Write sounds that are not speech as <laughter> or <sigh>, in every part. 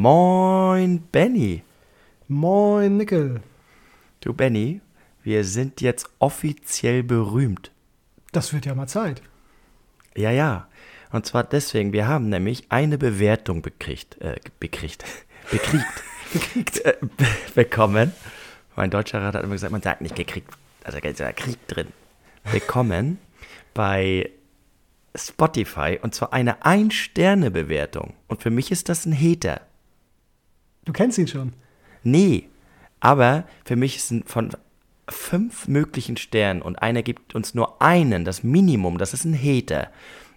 Moin, Benny. Moin, Nickel. Du, Benny, wir sind jetzt offiziell berühmt. Das wird ja mal Zeit. Ja, ja. Und zwar deswegen, wir haben nämlich eine Bewertung bekriegt, äh, bekriegt, <laughs> bekriegt, bekriegt, äh, bekommen. Mein deutscher Rat hat immer gesagt, man sagt nicht gekriegt, also da Krieg drin. Bekommen bei Spotify und zwar eine Ein-Sterne-Bewertung. Und für mich ist das ein Hater. Du kennst ihn schon. Nee, aber für mich ist ein von fünf möglichen Sternen und einer gibt uns nur einen, das Minimum, das ist ein Hater.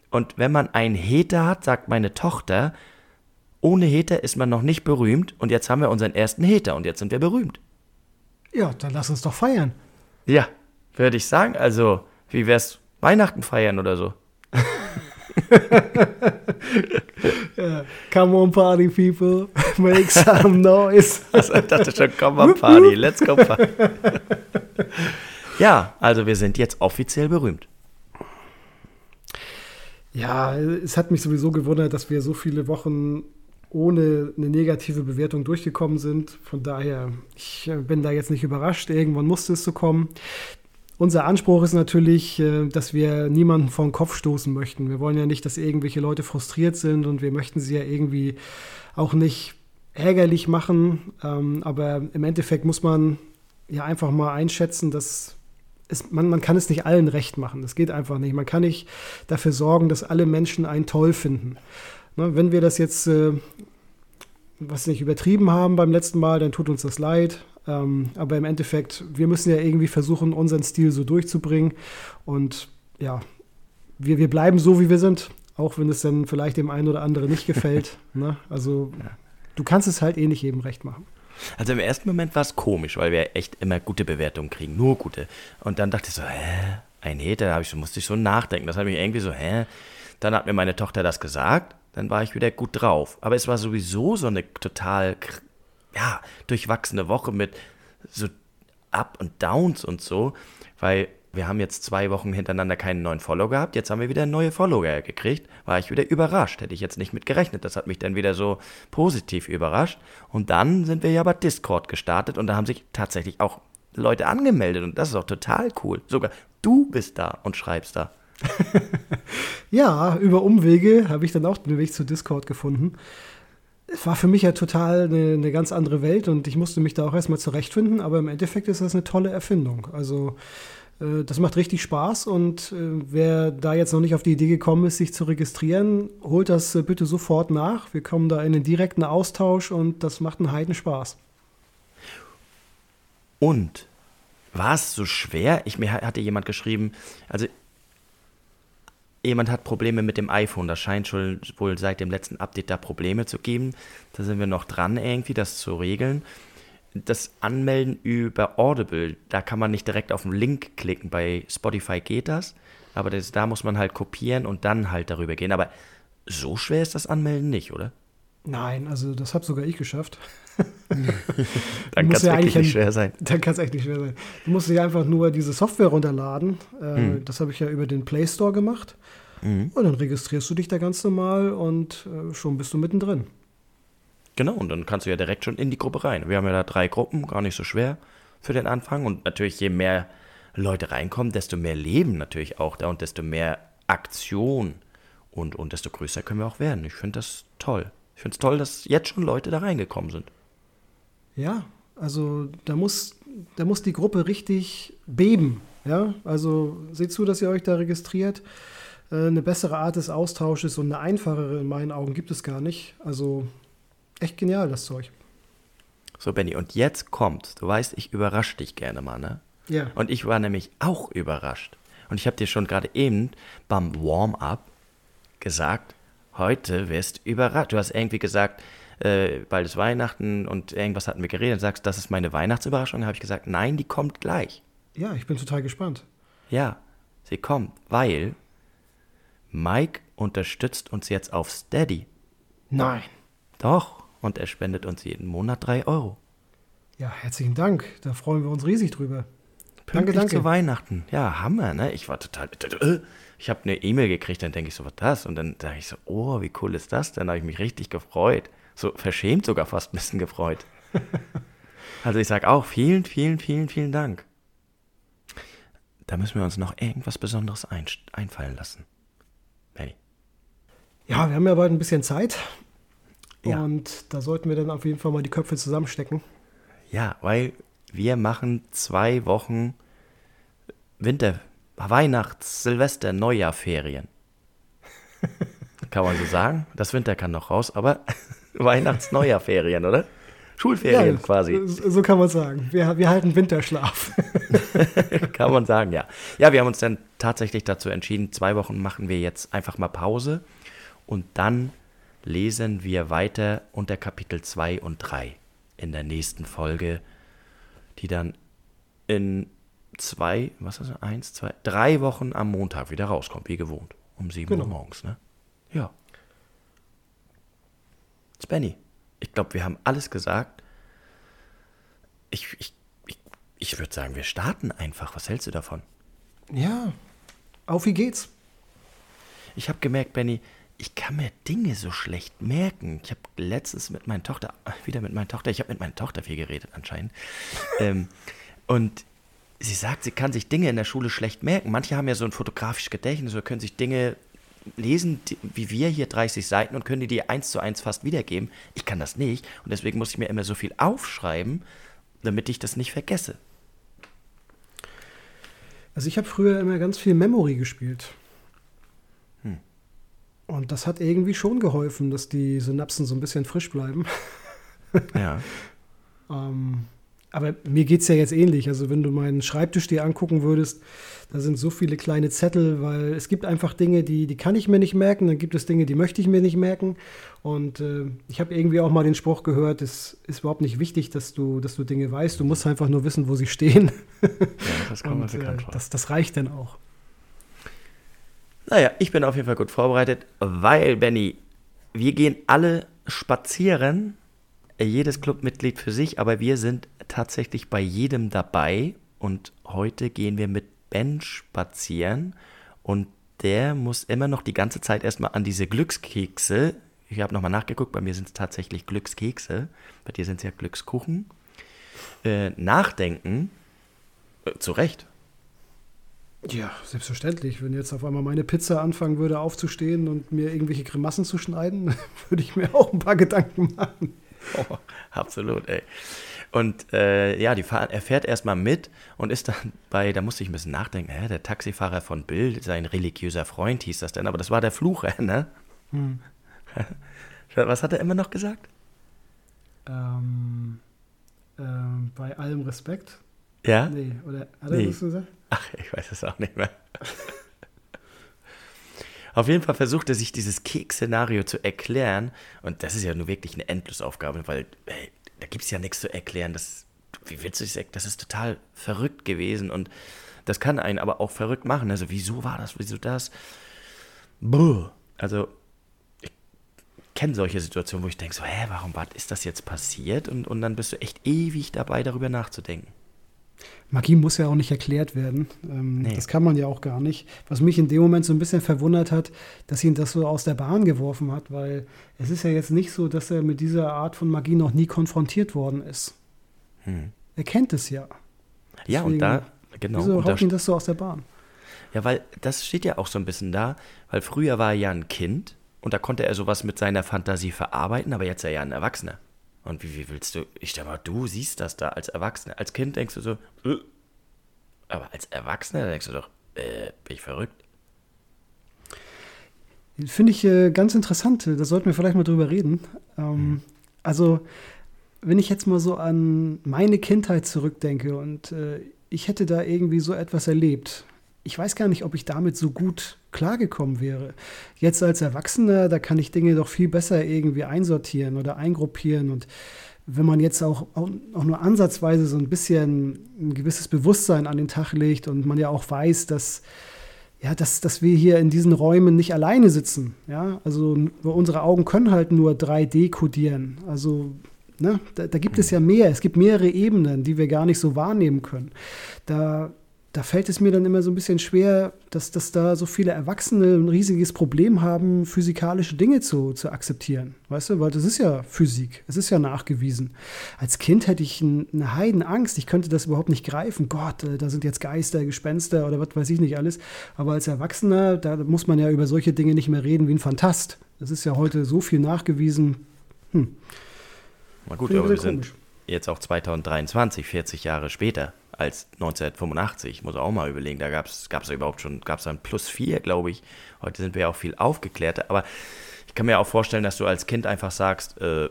Und wenn man einen Hater hat, sagt meine Tochter, ohne Hater ist man noch nicht berühmt und jetzt haben wir unseren ersten Hater und jetzt sind wir berühmt. Ja, dann lass uns doch feiern. Ja, würde ich sagen. Also, wie wär's Weihnachten feiern oder so? <laughs> <laughs> Come on, Party people, <laughs> make some noise. <laughs> Also, ich dachte schon, komm mal Party, let's go Party. ja, also wir sind jetzt offiziell berühmt. Ja, es hat mich sowieso gewundert, dass wir so viele Wochen ohne eine negative Bewertung durchgekommen sind. Von daher, ich äh, bin da jetzt nicht überrascht. Irgendwann musste es so kommen. Unser Anspruch ist natürlich, äh, dass wir niemanden vor den Kopf stoßen möchten. Wir wollen ja nicht, dass irgendwelche Leute frustriert sind und wir möchten sie ja irgendwie auch nicht ärgerlich machen. Ähm, aber im Endeffekt muss man ja einfach mal einschätzen, dass es, man, man kann es nicht allen recht machen. Das geht einfach nicht. Man kann nicht dafür sorgen, dass alle Menschen einen toll finden. Ne, wenn wir das jetzt, äh, was nicht übertrieben haben beim letzten Mal, dann tut uns das leid. Ähm, aber im Endeffekt, wir müssen ja irgendwie versuchen, unseren Stil so durchzubringen. Und ja, wir, wir bleiben so, wie wir sind. Auch wenn es dann vielleicht dem einen oder anderen nicht gefällt. <laughs> ne? Also, ja. du kannst es halt eh nicht jedem recht machen. Also im ersten Moment war es komisch, weil wir echt immer gute Bewertungen kriegen, nur gute. Und dann dachte ich so, hä, ein Hater, da ich, musste ich so nachdenken. Das hat mich irgendwie so, hä? Dann hat mir meine Tochter das gesagt dann war ich wieder gut drauf. Aber es war sowieso so eine total, ja, durchwachsene Woche mit so Up und Downs und so, weil wir haben jetzt zwei Wochen hintereinander keinen neuen Follower gehabt. Jetzt haben wir wieder neue Follower gekriegt. War ich wieder überrascht. Hätte ich jetzt nicht mit gerechnet. Das hat mich dann wieder so positiv überrascht. Und dann sind wir ja bei Discord gestartet und da haben sich tatsächlich auch Leute angemeldet. Und das ist auch total cool. Sogar du bist da und schreibst da. <laughs> ja, über Umwege habe ich dann auch den Weg zu Discord gefunden. Es war für mich ja total eine, eine, ganz andere Welt und ich musste mich da auch erstmal zurechtfinden, aber im Endeffekt ist das eine tolle Erfindung. Also äh, das macht richtig Spaß und äh, wer da jetzt noch nicht auf die Idee gekommen ist, sich zu registrieren, holt das äh, bitte sofort nach. Wir kommen da in einen direkten Austausch und das macht einen heiden Spaß. Und war es so schwer? Ich mir hatte jemand geschrieben, also jemand hat Probleme mit dem iPhone. Das scheint schon wohl seit dem letzten Update da Probleme zu geben. Da sind wir noch dran, irgendwie das zu regeln. Das Anmelden über Audible, da kann man nicht direkt auf den Link klicken. Bei Spotify geht das, aber das, da muss man halt kopieren und dann halt darüber gehen. Aber so schwer ist das Anmelden nicht, oder? Nein, also das habe sogar ich geschafft. <laughs> dann kann es ja wirklich nicht schwer sein. Dann kann es echt nicht schwer sein. Du musst dir einfach nur diese Software runterladen. Äh, mhm. Das habe ich ja über den Play Store gemacht. Mhm. Und dann registrierst du dich da ganz normal und äh, schon bist du mittendrin. Genau, und dann kannst du ja direkt schon in die Gruppe rein. Wir haben ja da drei Gruppen, gar nicht so schwer für den Anfang. Und natürlich, je mehr Leute reinkommen, desto mehr Leben natürlich auch da und desto mehr Aktion und, und desto größer können wir auch werden. Ich finde das toll. Ich finde es toll, dass jetzt schon Leute da reingekommen sind. Ja, also da muss, da muss die Gruppe richtig beben. Ja, also seht zu, dass ihr euch da registriert. Äh, eine bessere Art des Austausches und eine einfachere in meinen Augen gibt es gar nicht. Also echt genial, das Zeug. So, Benny, und jetzt kommt, du weißt, ich überrasche dich gerne mal, ne? Ja. Und ich war nämlich auch überrascht. Und ich habe dir schon gerade eben beim Warm-up gesagt, heute wirst du überrascht. Du hast irgendwie gesagt, äh, bald ist Weihnachten und irgendwas hatten wir geredet. Und sagst, das ist meine Weihnachtsüberraschung. habe ich gesagt, nein, die kommt gleich. Ja, ich bin total gespannt. Ja, sie kommt, weil Mike unterstützt uns jetzt auf Steady. Nein. Doch, und er spendet uns jeden Monat drei Euro. Ja, herzlichen Dank. Da freuen wir uns riesig drüber. Pünktlich danke, danke. zu Weihnachten. Ja, Hammer, ne? Ich war total. Ich habe eine E-Mail gekriegt, dann denke ich so, was das? Und dann dachte ich so, oh, wie cool ist das? Dann habe ich mich richtig gefreut. So verschämt sogar fast ein bisschen gefreut. Also ich sage auch vielen, vielen, vielen, vielen Dank. Da müssen wir uns noch irgendwas Besonderes ein, einfallen lassen. Benny. Ja, wir haben ja bald ein bisschen Zeit. Ja. Und da sollten wir dann auf jeden Fall mal die Köpfe zusammenstecken. Ja, weil wir machen zwei Wochen Winter, Weihnachts-, Silvester-, Neujahrferien. <laughs> kann man so sagen. Das Winter kann noch raus, aber <laughs> Weihnachts-, Neujahrferien, oder? Schulferien ja, quasi. So kann man sagen. Wir, wir halten Winterschlaf. <laughs> kann man sagen, ja. Ja, wir haben uns dann tatsächlich dazu entschieden, zwei Wochen machen wir jetzt einfach mal Pause und dann lesen wir weiter unter Kapitel 2 und 3 in der nächsten Folge, die dann in zwei, was ist das, eins, zwei, drei Wochen am Montag wieder rauskommt, wie gewohnt, um sieben genau. Uhr morgens, ne? Ja. Spenny, ich glaube, wir haben alles gesagt. Ich, ich, ich, ich würde sagen, wir starten einfach. Was hältst du davon? Ja, auf wie geht's? Ich habe gemerkt, Benny, ich kann mir Dinge so schlecht merken. Ich habe letztens mit meiner Tochter, <laughs> wieder mit meiner Tochter, ich habe mit meiner Tochter viel geredet anscheinend. <laughs> ähm, und sie sagt, sie kann sich Dinge in der Schule schlecht merken. Manche haben ja so ein fotografisches Gedächtnis oder können sich Dinge lesen die, wie wir hier 30 Seiten und können die dir eins zu eins fast wiedergeben. Ich kann das nicht und deswegen muss ich mir immer so viel aufschreiben, damit ich das nicht vergesse. Also ich habe früher immer ganz viel Memory gespielt. Hm. Und das hat irgendwie schon geholfen, dass die Synapsen so ein bisschen frisch bleiben. Ja. <laughs> ähm, aber mir geht es ja jetzt ähnlich. Also wenn du meinen Schreibtisch dir angucken würdest, da sind so viele kleine Zettel, weil es gibt einfach Dinge, die, die kann ich mir nicht merken, dann gibt es Dinge, die möchte ich mir nicht merken. Und äh, ich habe irgendwie auch mal den Spruch gehört, es ist überhaupt nicht wichtig, dass du, dass du Dinge weißt, du musst einfach nur wissen, wo sie stehen. Ja, das kann <laughs> man Und, äh, das, das reicht dann auch. Naja, ich bin auf jeden Fall gut vorbereitet, weil, Benny, wir gehen alle spazieren jedes Clubmitglied für sich, aber wir sind tatsächlich bei jedem dabei und heute gehen wir mit Ben spazieren und der muss immer noch die ganze Zeit erstmal an diese Glückskekse, ich habe nochmal nachgeguckt, bei mir sind es tatsächlich Glückskekse, bei dir sind es ja Glückskuchen, äh, nachdenken, äh, zu Recht. Ja, selbstverständlich. Wenn jetzt auf einmal meine Pizza anfangen würde aufzustehen und mir irgendwelche Grimassen zu schneiden, <laughs> würde ich mir auch ein paar Gedanken machen. Oh, absolut, ey. Und äh, ja, die fahr, er fährt erstmal mit und ist dann bei, da musste ich ein bisschen nachdenken, hä, der Taxifahrer von Bill, sein religiöser Freund hieß das denn, aber das war der Flucher, <laughs> ne? Hm. <laughs> Was hat er immer noch gesagt? Ähm, ähm, bei allem Respekt. Ja? Nee, oder hat er nee. das gesagt? Ach, ich weiß es auch nicht mehr. <laughs> Auf jeden Fall versucht er sich dieses Keks-Szenario zu erklären. Und das ist ja nur wirklich eine Endlosaufgabe, weil hey, da gibt es ja nichts zu erklären. Das, wie willst du das Das ist total verrückt gewesen. Und das kann einen aber auch verrückt machen. Also, wieso war das? Wieso das? Buh. Also, ich kenne solche Situationen, wo ich denke so, hä, warum was ist das jetzt passiert? Und, und dann bist du echt ewig dabei, darüber nachzudenken. Magie muss ja auch nicht erklärt werden. Ähm, nee. Das kann man ja auch gar nicht. Was mich in dem Moment so ein bisschen verwundert hat, dass ihn das so aus der Bahn geworfen hat, weil es ist ja jetzt nicht so, dass er mit dieser Art von Magie noch nie konfrontiert worden ist. Hm. Er kennt es ja. Deswegen, ja, und da, genau. Wieso haut ihn das so aus der Bahn? Ja, weil das steht ja auch so ein bisschen da, weil früher war er ja ein Kind und da konnte er sowas mit seiner Fantasie verarbeiten, aber jetzt ist er ja ein Erwachsener. Und wie, wie willst du, ich sag mal, du siehst das da als Erwachsener. Als Kind denkst du so, äh. aber als Erwachsener denkst du doch, äh, bin ich verrückt. Finde ich äh, ganz interessant. Da sollten wir vielleicht mal drüber reden. Ähm, hm. Also, wenn ich jetzt mal so an meine Kindheit zurückdenke und äh, ich hätte da irgendwie so etwas erlebt, ich weiß gar nicht, ob ich damit so gut klargekommen wäre. Jetzt als Erwachsener, da kann ich Dinge doch viel besser irgendwie einsortieren oder eingruppieren und wenn man jetzt auch, auch, auch, nur ansatzweise so ein bisschen ein gewisses Bewusstsein an den Tag legt und man ja auch weiß, dass, ja, dass, dass wir hier in diesen Räumen nicht alleine sitzen. Ja? Also unsere Augen können halt nur 3D kodieren. Also ne, da, da gibt es ja mehr. Es gibt mehrere Ebenen, die wir gar nicht so wahrnehmen können. Da da fällt es mir dann immer so ein bisschen schwer, dass, dass da so viele Erwachsene ein riesiges Problem haben, physikalische Dinge zu, zu akzeptieren. Weißt du, weil das ist ja Physik, es ist ja nachgewiesen. Als Kind hätte ich eine Heidenangst, ich könnte das überhaupt nicht greifen. Gott, äh, da sind jetzt Geister, Gespenster oder was weiß ich nicht alles. Aber als Erwachsener, da muss man ja über solche Dinge nicht mehr reden wie ein Fantast. Das ist ja heute so viel nachgewiesen. Hm. Na gut, aber wir komisch. sind jetzt auch 2023, 40 Jahre später als 1985. Muss auch mal überlegen, da gab es ja überhaupt schon, gab es dann plus vier, glaube ich. Heute sind wir ja auch viel aufgeklärter. Aber ich kann mir auch vorstellen, dass du als Kind einfach sagst, äh,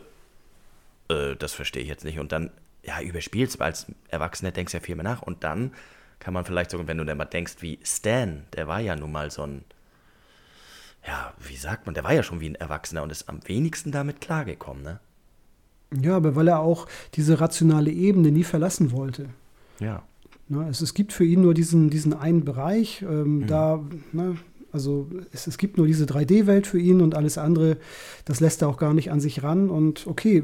äh, das verstehe ich jetzt nicht. Und dann, ja, überspielst, weil als Erwachsener denkst ja viel mehr nach. Und dann kann man vielleicht sogar, wenn du dann mal denkst, wie Stan, der war ja nun mal so ein, ja, wie sagt man, der war ja schon wie ein Erwachsener und ist am wenigsten damit klargekommen, ne? Ja, aber weil er auch diese rationale Ebene nie verlassen wollte. Ja. Ne, es, es gibt für ihn nur diesen, diesen einen Bereich, ähm, mhm. da, ne, also es, es gibt nur diese 3D-Welt für ihn und alles andere, das lässt er auch gar nicht an sich ran. Und okay,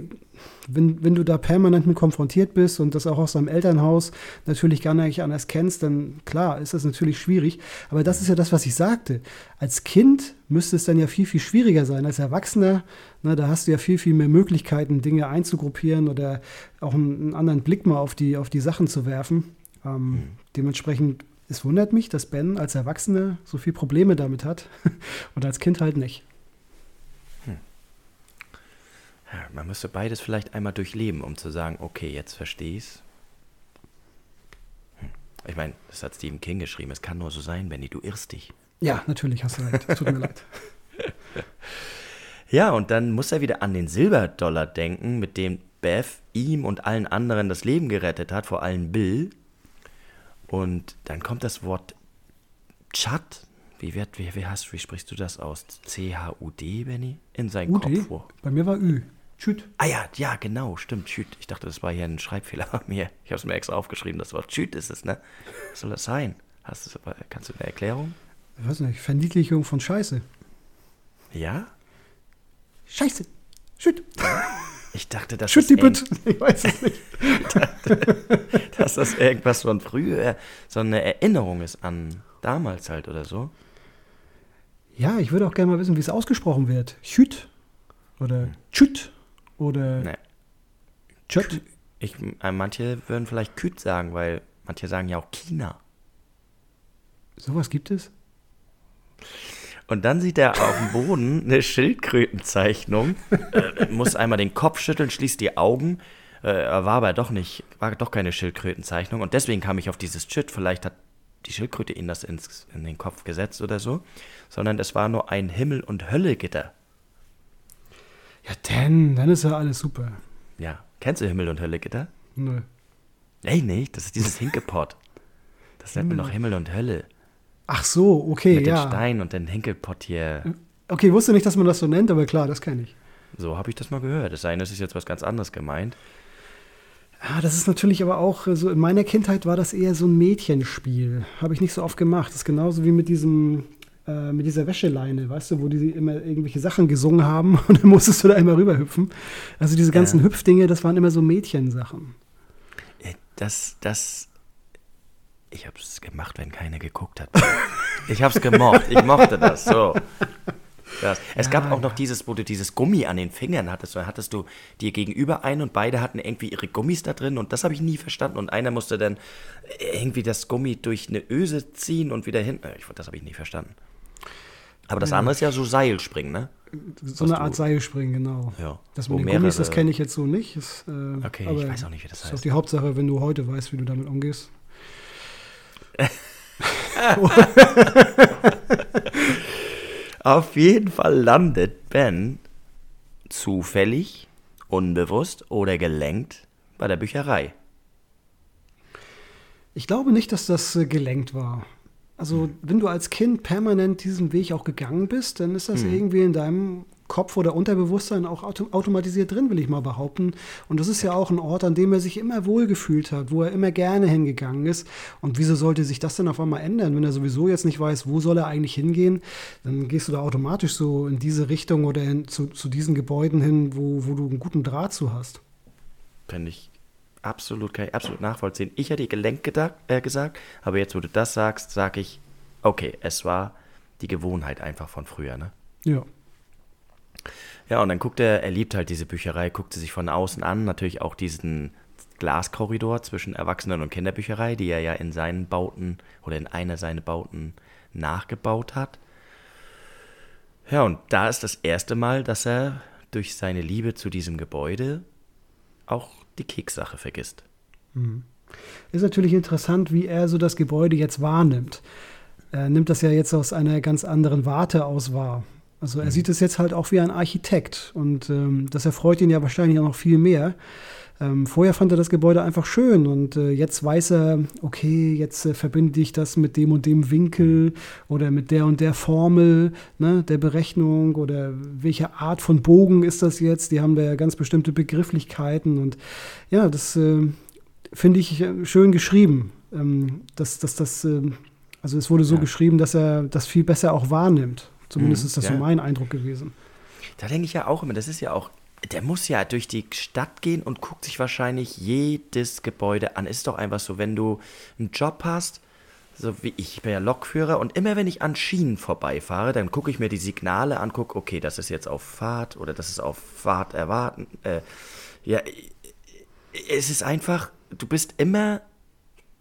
wenn, wenn du da permanent mit konfrontiert bist und das auch aus seinem Elternhaus natürlich gar nicht anders kennst, dann klar, ist das natürlich schwierig. Aber das ist ja das, was ich sagte. Als Kind müsste es dann ja viel, viel schwieriger sein. Als Erwachsener, ne, da hast du ja viel, viel mehr Möglichkeiten, Dinge einzugruppieren oder auch einen, einen anderen Blick mal auf die, auf die Sachen zu werfen. Ähm, mhm. Dementsprechend, es wundert mich, dass Ben als Erwachsener so viele Probleme damit hat <laughs> und als Kind halt nicht. Ja, man müsste beides vielleicht einmal durchleben, um zu sagen, okay, jetzt verstehe ich's. Hm. Ich meine, das hat Stephen King geschrieben. Es kann nur so sein, Benny, du irrst dich. Ja, natürlich hast du recht. Tut mir leid. <laughs> Ja, und dann muss er wieder an den Silberdollar denken, mit dem Beth ihm und allen anderen das Leben gerettet hat, vor allem Bill. Und dann kommt das Wort Chat. Wie, wird, wie, wie, hast, wie sprichst du das aus? C-H-U-D, Benny? In seinen Kopf vor. Bei mir war Ü. Schüt. Ah ja, ja, genau, stimmt, Schüt. Ich dachte, das war hier ein Schreibfehler bei mir. Ich habe es mir extra aufgeschrieben, das Wort Schüt ist es, ne? Was soll das sein? Hast du, kannst du eine Erklärung? Ich weiß nicht, Verniedlichung von Scheiße. Ja? Scheiße. Schüt. Ich dachte, das die Bitte. Ich weiß es nicht. <laughs> dass das irgendwas von früher, so eine Erinnerung ist an damals halt oder so. Ja, ich würde auch gerne mal wissen, wie es ausgesprochen wird. Schüt oder Chüt oder nee. Chöt. Ich, äh, manche würden vielleicht Küt sagen, weil manche sagen ja auch China. Sowas gibt es? Und dann sieht er auf dem Boden eine Schildkrötenzeichnung, äh, muss einmal den Kopf schütteln, schließt die Augen. Äh, war aber doch nicht, war doch keine Schildkrötenzeichnung. Und deswegen kam ich auf dieses Chit. Vielleicht hat die Schildkröte ihn das ins, in den Kopf gesetzt oder so. Sondern es war nur ein Himmel- und Höllegitter. Ja, denn, dann ist ja alles super. Ja. Kennst du Himmel und Hölle, Gitter? Nö. Ey, nee, das ist dieses Hinkepot. Das nennt man noch Himmel und Hölle. Ach so, okay, Mit ja. Mit dem Stein und dem Hinkelpott hier. Okay, wusste nicht, dass man das so nennt, aber klar, das kenne ich. So habe ich das mal gehört. Es sei denn, das ist jetzt was ganz anderes gemeint. Ja, das ist natürlich aber auch so, in meiner Kindheit war das eher so ein Mädchenspiel. Habe ich nicht so oft gemacht. Das ist genauso wie mit diesem äh, mit dieser Wäscheleine, weißt du, wo die immer irgendwelche Sachen gesungen haben <laughs> und dann musstest du da einmal rüberhüpfen. Also diese ganzen ja. Hüpfdinge, das waren immer so Mädchensachen. Äh, das, das, ich habe es gemacht, wenn keiner geguckt hat. <laughs> ich habe es gemocht, ich mochte das, so. Das. Es ja, gab auch noch dieses, wo du dieses Gummi an den Fingern hattest. Da hattest du dir gegenüber ein und beide hatten irgendwie ihre Gummis da drin und das habe ich nie verstanden. Und einer musste dann irgendwie das Gummi durch eine Öse ziehen und wieder hin. Äh, das habe ich nie verstanden. Aber das andere ist ja so Seilspringen, ne? So Was eine Art Seilspringen, genau. Ja. Das mit den Gummis, das kenne ich jetzt so nicht. Das, äh, okay, ich weiß auch nicht, wie das heißt. Das ist auch die Hauptsache, wenn du heute weißt, wie du damit umgehst. <laughs> Auf jeden Fall landet Ben zufällig, unbewusst oder gelenkt bei der Bücherei. Ich glaube nicht, dass das äh, gelenkt war. Also, wenn du als Kind permanent diesen Weg auch gegangen bist, dann ist das mhm. irgendwie in deinem Kopf oder Unterbewusstsein auch auto automatisiert drin, will ich mal behaupten. Und das ist ja auch ein Ort, an dem er sich immer wohlgefühlt hat, wo er immer gerne hingegangen ist. Und wieso sollte sich das denn auf einmal ändern, wenn er sowieso jetzt nicht weiß, wo soll er eigentlich hingehen? Dann gehst du da automatisch so in diese Richtung oder in, zu, zu diesen Gebäuden hin, wo, wo du einen guten Draht zu hast. Finde ich absolut, kann ich absolut nachvollziehen. Ich hätte Gelenk gedacht, äh, gesagt, aber jetzt, wo du das sagst, sage ich, okay, es war die Gewohnheit einfach von früher, ne? Ja. Ja, und dann guckt er, er liebt halt diese Bücherei, guckt sie sich von außen an, natürlich auch diesen Glaskorridor zwischen Erwachsenen- und Kinderbücherei, die er ja in seinen Bauten oder in einer seiner Bauten nachgebaut hat. Ja, und da ist das erste Mal, dass er durch seine Liebe zu diesem Gebäude auch die Kekssache vergisst. Mhm. Ist natürlich interessant, wie er so das Gebäude jetzt wahrnimmt. Er nimmt das ja jetzt aus einer ganz anderen Warte aus wahr. Also er mhm. sieht es jetzt halt auch wie ein Architekt und ähm, das erfreut ihn ja wahrscheinlich auch noch viel mehr. Ähm, vorher fand er das Gebäude einfach schön und äh, jetzt weiß er, okay, jetzt äh, verbinde ich das mit dem und dem Winkel oder mit der und der Formel ne, der Berechnung oder welche Art von Bogen ist das jetzt? Die haben da ja ganz bestimmte Begrifflichkeiten und ja, das äh, finde ich äh, schön geschrieben. Ähm, dass, dass das, ähm, also es wurde so ja. geschrieben, dass er das viel besser auch wahrnimmt. Zumindest mhm, ist das ja. so mein Eindruck gewesen. Da denke ich ja auch immer, das ist ja auch der muss ja durch die Stadt gehen und guckt sich wahrscheinlich jedes Gebäude an. Ist doch einfach so, wenn du einen Job hast, so wie ich, ich bin ja Lokführer und immer wenn ich an Schienen vorbeifahre, dann gucke ich mir die Signale an, gucke, okay, das ist jetzt auf Fahrt oder das ist auf Fahrt erwarten. Äh, ja, es ist einfach, du bist immer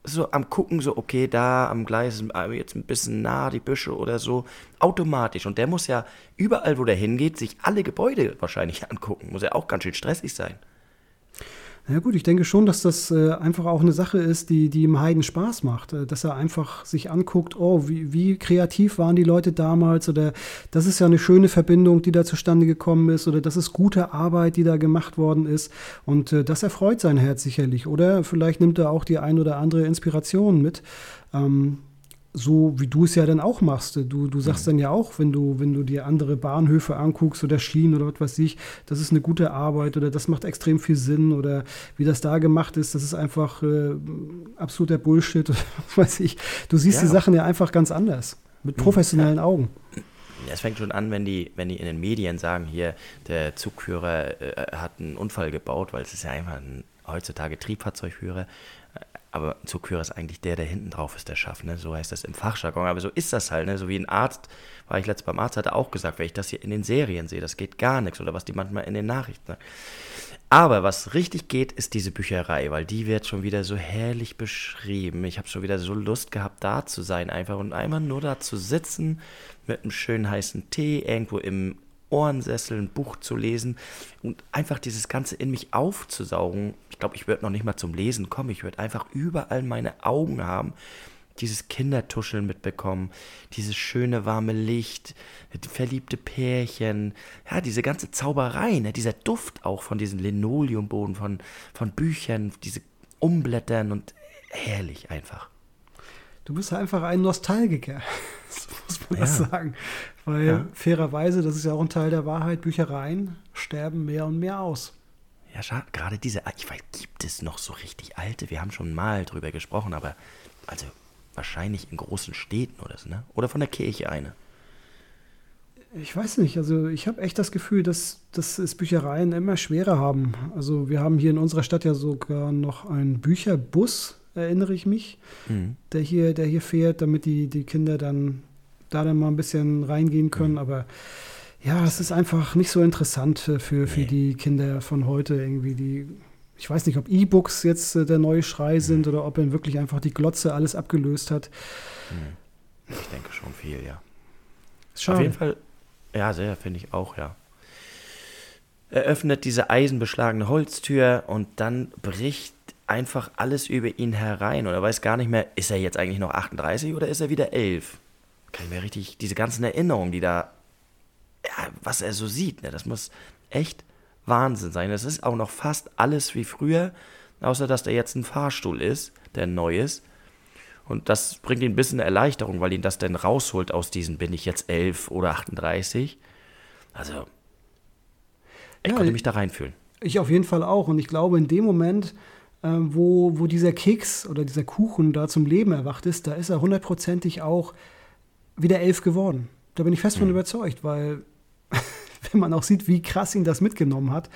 so am gucken, so okay, da am Gleis jetzt ein bisschen nah die Büsche oder so, automatisch. Und der muss ja überall, wo der hingeht, sich alle Gebäude wahrscheinlich <laughs> angucken. Muss ja auch ganz schön stressig sein. Ja gut, ich denke schon, dass das äh, einfach auch eine Sache ist, die, die ihm Heiden Spaß macht. Äh, dass er einfach sich anguckt, oh, wie, wie kreativ waren die Leute damals oder das ist ja eine schöne Verbindung, die da zustande gekommen ist oder das ist gute Arbeit, die da gemacht worden ist. Und äh, das erfreut sein Herz sicherlich. Oder vielleicht nimmt er auch die ein oder andere Inspiration mit. Ähm, so wie du es ja dann auch machst. Du, du sagst mhm. dann ja auch, wenn du, wenn du dir andere Bahnhöfe anguckst oder Schienen oder was weiß ich, das ist eine gute Arbeit oder das macht extrem viel Sinn oder wie das da gemacht ist, das ist einfach äh, absoluter Bullshit <laughs> oder was weiß ich. Du siehst ja. die Sachen ja einfach ganz anders, mit mhm. professionellen ja. Augen. Es fängt schon an, wenn die, wenn die in den Medien sagen, hier, der Zugführer äh, hat einen Unfall gebaut, weil es ist ja einfach ein heutzutage Triebfahrzeugführer aber ein Zugführer ist eigentlich der, der hinten drauf ist, der schafft, ne? So heißt das im Fachjargon. Aber so ist das halt, ne? So wie ein Arzt, war ich letztes beim Arzt, hatte auch gesagt, wenn ich das hier in den Serien sehe, das geht gar nichts. Oder was die manchmal in den Nachrichten. Ne? Aber was richtig geht, ist diese Bücherei, weil die wird schon wieder so herrlich beschrieben. Ich habe schon wieder so Lust gehabt, da zu sein, einfach und einmal nur da zu sitzen mit einem schönen heißen Tee irgendwo im Ohrensessel ein Buch zu lesen und einfach dieses Ganze in mich aufzusaugen. Ich glaube, ich würde noch nicht mal zum Lesen kommen. Ich würde einfach überall meine Augen haben, dieses Kindertuscheln mitbekommen, dieses schöne warme Licht, verliebte Pärchen, ja, diese ganze Zauberei, ne? dieser Duft auch von diesem Linoleumboden, von, von Büchern, diese Umblättern und herrlich einfach. Du bist einfach ein Nostalgiker, <laughs> so muss man ja. das sagen. Weil ja. fairerweise, das ist ja auch ein Teil der Wahrheit, Büchereien sterben mehr und mehr aus. Ja, schade. Gerade diese, ich weiß, gibt es noch so richtig alte? Wir haben schon mal drüber gesprochen, aber also wahrscheinlich in großen Städten oder so, ne? Oder von der Kirche eine. Ich weiß nicht, also ich habe echt das Gefühl, dass, dass es Büchereien immer schwerer haben. Also wir haben hier in unserer Stadt ja sogar noch einen Bücherbus, erinnere ich mich, mhm. der, hier, der hier fährt, damit die, die Kinder dann da dann mal ein bisschen reingehen können. Mhm. Aber ja, es ist einfach nicht so interessant für, für nee. die Kinder von heute irgendwie, die ich weiß nicht, ob E-Books jetzt äh, der neue Schrei sind mhm. oder ob er wirklich einfach die Glotze alles abgelöst hat. Mhm. Ich denke schon viel, ja. Schade. Auf jeden Fall, ja, sehr, finde ich auch, ja. Er öffnet diese eisenbeschlagene Holztür und dann bricht einfach alles über ihn herein und er weiß gar nicht mehr, ist er jetzt eigentlich noch 38 oder ist er wieder 11? Kann ich mir richtig, diese ganzen Erinnerungen, die da, ja, was er so sieht, ne, das muss echt Wahnsinn sein. Es ist auch noch fast alles wie früher, außer dass da jetzt ein Fahrstuhl ist, der neu ist. Und das bringt ihn ein bisschen Erleichterung, weil ihn das dann rausholt aus diesen, bin ich jetzt 11 oder 38. Also, ich ja, konnte mich da reinfühlen. Ich auf jeden Fall auch. Und ich glaube, in dem Moment, wo, wo dieser Keks oder dieser Kuchen da zum Leben erwacht ist, da ist er hundertprozentig auch wieder elf geworden. Da bin ich fest von mhm. überzeugt, weil <laughs> wenn man auch sieht, wie krass ihn das mitgenommen hat.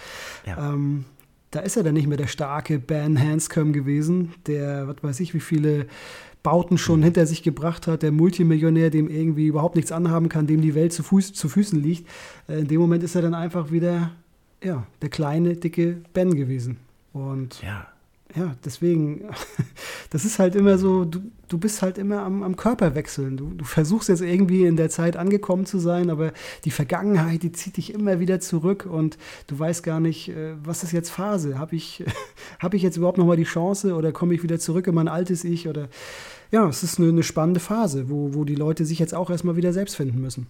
Ja. Ähm, da ist er dann nicht mehr der starke Ben Hanscom gewesen, der, was weiß ich, wie viele Bauten schon mhm. hinter sich gebracht hat, der Multimillionär, dem irgendwie überhaupt nichts anhaben kann, dem die Welt zu, Fuß, zu Füßen liegt. Äh, in dem Moment ist er dann einfach wieder ja, der kleine, dicke Ben gewesen. Und ja ja, deswegen, <laughs> das ist halt immer so, du, du bist halt immer am, am Körper wechseln. Du, du versuchst jetzt irgendwie in der Zeit angekommen zu sein, aber die Vergangenheit, die zieht dich immer wieder zurück und du weißt gar nicht, äh, was ist jetzt Phase? Habe ich, <laughs> hab ich jetzt überhaupt nochmal die Chance oder komme ich wieder zurück in mein altes Ich? Oder ja, es ist eine, eine spannende Phase, wo, wo die Leute sich jetzt auch erstmal wieder selbst finden müssen.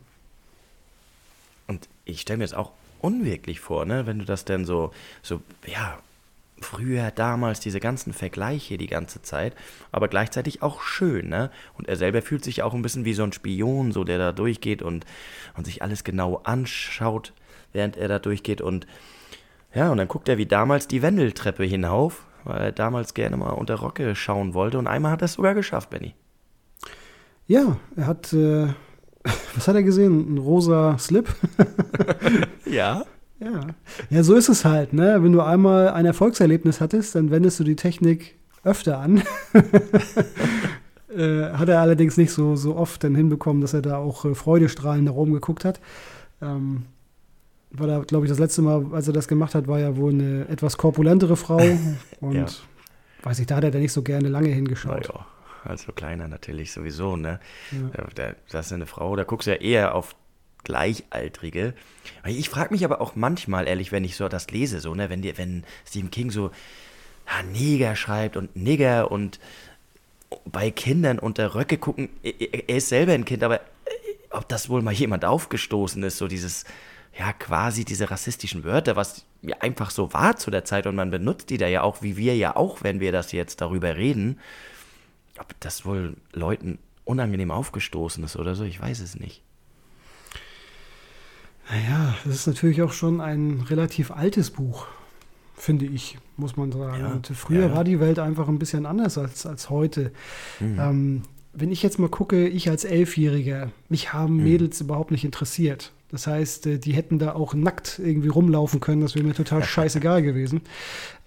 Und ich stelle mir das auch unwirklich vor, ne? wenn du das denn so, so, ja, früher, damals, diese ganzen Vergleiche die ganze Zeit, aber gleichzeitig auch schön, ne? Und er selber fühlt sich auch ein bisschen wie so ein Spion, so der da durchgeht und, und sich alles genau anschaut, während er da durchgeht und ja, und dann guckt er wie damals die Wendeltreppe hinauf, weil er damals gerne mal unter Rocke schauen wollte und einmal hat er es sogar geschafft, Benny. Ja, er hat, äh, <laughs> was hat er gesehen? Ein rosa Slip? <laughs> ja. Ja. ja, so ist es halt. Ne? Wenn du einmal ein Erfolgserlebnis hattest, dann wendest du die Technik öfter an. <laughs> äh, hat er allerdings nicht so, so oft dann hinbekommen, dass er da auch äh, freudestrahlend nach oben geguckt hat. Ähm, war da, glaube ich, das letzte Mal, als er das gemacht hat, war ja wohl eine etwas korpulentere Frau. <laughs> Und ja. weiß ich, da hat er da nicht so gerne lange hingeschaut. Na ja, also kleiner natürlich sowieso, ne? Ja. Das ist eine Frau, da guckst du ja eher auf Gleichaltrige. Ich frage mich aber auch manchmal, ehrlich, wenn ich so das lese, so, ne, wenn, die, wenn Stephen King so ja, Neger schreibt und Nigger und bei Kindern unter Röcke gucken, er ist selber ein Kind, aber äh, ob das wohl mal jemand aufgestoßen ist, so dieses, ja, quasi diese rassistischen Wörter, was ja einfach so war zu der Zeit und man benutzt die da ja auch, wie wir ja auch, wenn wir das jetzt darüber reden, ob das wohl Leuten unangenehm aufgestoßen ist oder so, ich weiß es nicht. Naja, es ist natürlich auch schon ein relativ altes Buch, finde ich, muss man sagen. Ja, und früher ja. war die Welt einfach ein bisschen anders als, als heute. Mhm. Ähm, wenn ich jetzt mal gucke, ich als Elfjähriger, mich haben mhm. Mädels überhaupt nicht interessiert. Das heißt, äh, die hätten da auch nackt irgendwie rumlaufen können, das wäre mir total <laughs> scheißegal gewesen.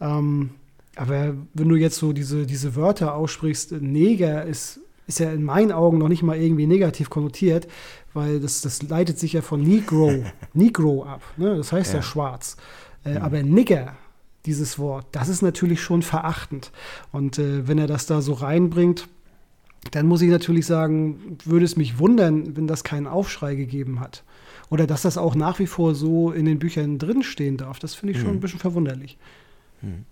Ähm, aber wenn du jetzt so diese, diese Wörter aussprichst, Neger ist, ist ja in meinen Augen noch nicht mal irgendwie negativ konnotiert weil das, das leitet sich ja von Negro, <laughs> Negro ab. Ne? Das heißt ja, ja schwarz. Äh, mhm. Aber Nigger, dieses Wort, das ist natürlich schon verachtend. Und äh, wenn er das da so reinbringt, dann muss ich natürlich sagen, würde es mich wundern, wenn das keinen Aufschrei gegeben hat. Oder dass das auch nach wie vor so in den Büchern drinstehen darf. Das finde ich schon mhm. ein bisschen verwunderlich. Mhm.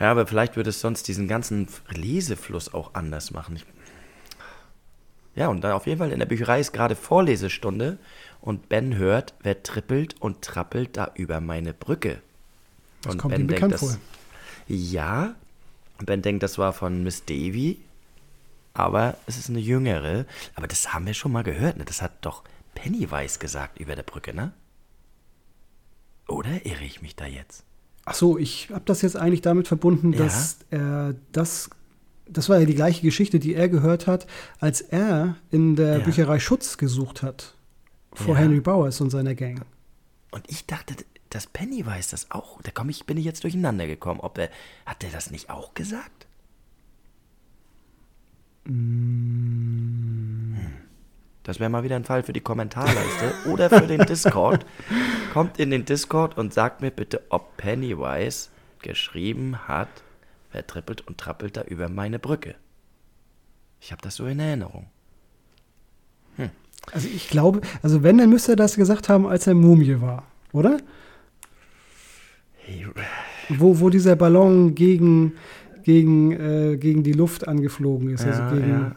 Ja, aber vielleicht würde es sonst diesen ganzen Lesefluss auch anders machen. Ich ja, und dann auf jeden Fall in der Bücherei ist gerade Vorlesestunde und Ben hört, wer trippelt und trappelt da über meine Brücke. Das und kommt ben ihm bekannt denkt, das, vor. Ja, Ben denkt, das war von Miss Davy, aber es ist eine jüngere. Aber das haben wir schon mal gehört, ne? Das hat doch Pennywise gesagt über der Brücke, ne? Oder irre ich mich da jetzt? Ach so, ich habe das jetzt eigentlich damit verbunden, dass ja? er das das war ja die gleiche Geschichte, die er gehört hat, als er in der ja. Bücherei Schutz gesucht hat vor ja. Henry Bowers und seiner Gang. Und ich dachte, dass Pennywise das auch. Da komm ich, bin ich jetzt durcheinander gekommen. Ob er, hat er das nicht auch gesagt? Mm. Das wäre mal wieder ein Fall für die Kommentarleiste oder für den Discord. <laughs> Kommt in den Discord und sagt mir bitte, ob Pennywise geschrieben hat, Wer trippelt und trappelt da über meine Brücke? Ich habe das so in Erinnerung. Hm. Also ich glaube, also wenn, dann müsste er das gesagt haben, als er Mumie war, oder? Hey. Wo, wo dieser Ballon gegen, gegen, äh, gegen die Luft angeflogen ist. Also ja, also gegen,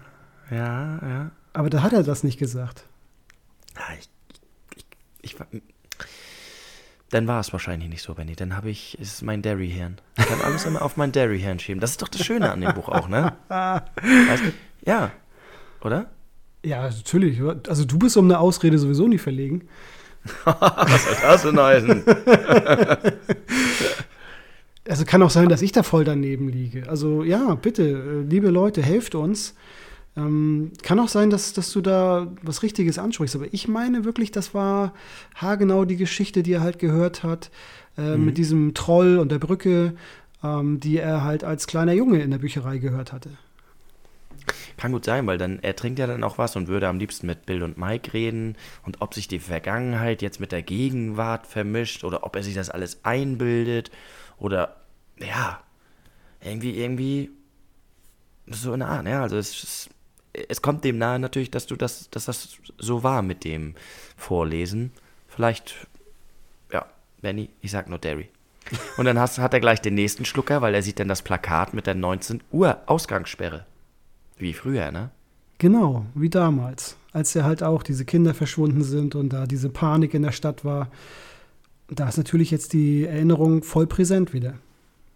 ja, ja, ja. Aber da hat er das nicht gesagt. Ja, ich, ich, ich, dann war es wahrscheinlich nicht so, Benny. Dann habe ich, ist mein Derry-Hirn. Ich kann alles immer auf mein Derry-Hirn schieben. Das ist doch das Schöne an dem Buch auch, ne? Weißt du? Ja. Oder? Ja, natürlich. Also du bist um eine Ausrede sowieso nicht verlegen. <laughs> Was soll das denn heißen? also kann auch sein, dass ich da voll daneben liege. Also ja, bitte, äh, liebe Leute, helft uns. Ähm, kann auch sein, dass, dass du da was Richtiges ansprichst, aber ich meine wirklich, das war haargenau die Geschichte, die er halt gehört hat, äh, mhm. mit diesem Troll und der Brücke, ähm, die er halt als kleiner Junge in der Bücherei gehört hatte. Kann gut sein, weil dann er trinkt ja dann auch was und würde am liebsten mit Bill und Mike reden und ob sich die Vergangenheit jetzt mit der Gegenwart vermischt oder ob er sich das alles einbildet oder ja, irgendwie, irgendwie so eine Art, ja, also es, es, es kommt dem nahe natürlich, dass du das, dass das so war mit dem Vorlesen. Vielleicht, ja, Benny, ich sag nur Derry. Und dann hast, hat er gleich den nächsten Schlucker, weil er sieht dann das Plakat mit der 19 Uhr Ausgangssperre. Wie früher, ne? Genau, wie damals. Als ja halt auch diese Kinder verschwunden sind und da diese Panik in der Stadt war. Da ist natürlich jetzt die Erinnerung voll präsent wieder.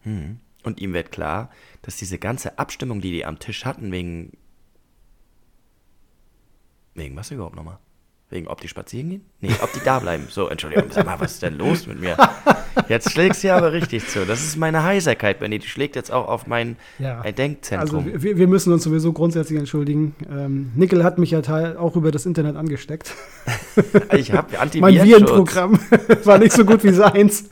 Hm. Und ihm wird klar, dass diese ganze Abstimmung, die die am Tisch hatten, wegen. Wegen was überhaupt nochmal? Wegen, ob die spazieren gehen? Nee, ob die da bleiben. So, Entschuldigung, sag mal, was ist denn los mit mir? Jetzt schlägst du aber richtig zu. Das ist meine Heiserkeit, Benny. Die schlägt jetzt auch auf mein ja. Denkzentrum. Also, wir, wir, müssen uns sowieso grundsätzlich entschuldigen. Ähm, Nickel hat mich ja auch über das Internet angesteckt. <laughs> ich habe Antivirenschutz. Mein Virenprogramm <laughs> war nicht so gut wie seins.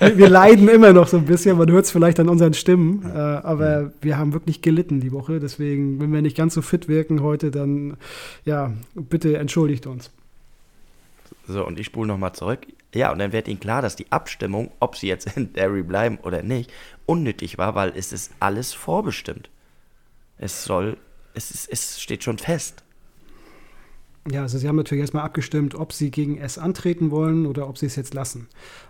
wir leiden immer noch so ein bisschen. Man hört es vielleicht an unseren Stimmen. Äh, aber wir haben wirklich gelitten die Woche. Deswegen, wenn wir nicht ganz so fit wirken heute, dann ja, bitte entschuldigen entschuldigt uns. So, und ich spule nochmal zurück. Ja, und dann wird ihnen klar, dass die Abstimmung, ob sie jetzt in Derry bleiben oder nicht, unnötig war, weil es ist alles vorbestimmt. Es soll, es, ist, es steht schon fest. Ja, also sie haben natürlich erstmal abgestimmt, ob sie gegen S antreten wollen oder ob sie es jetzt lassen.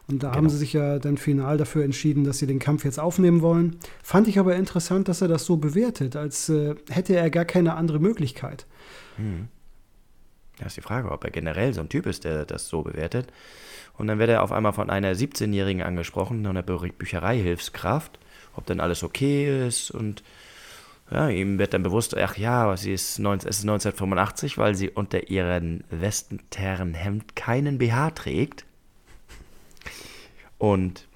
Und da genau. haben sie sich ja dann final dafür entschieden, dass sie den Kampf jetzt aufnehmen wollen. Fand ich aber interessant, dass er das so bewertet, als äh, hätte er gar keine andere Möglichkeit. Hm. Ja, ist die Frage, ob er generell so ein Typ ist, der das so bewertet. Und dann wird er auf einmal von einer 17-Jährigen angesprochen, einer Büchereihilfskraft, ob denn alles okay ist. Und ja, ihm wird dann bewusst, ach ja, sie ist 19, es ist 1985, weil sie unter ihrem Westenterrenhemd keinen BH trägt. Und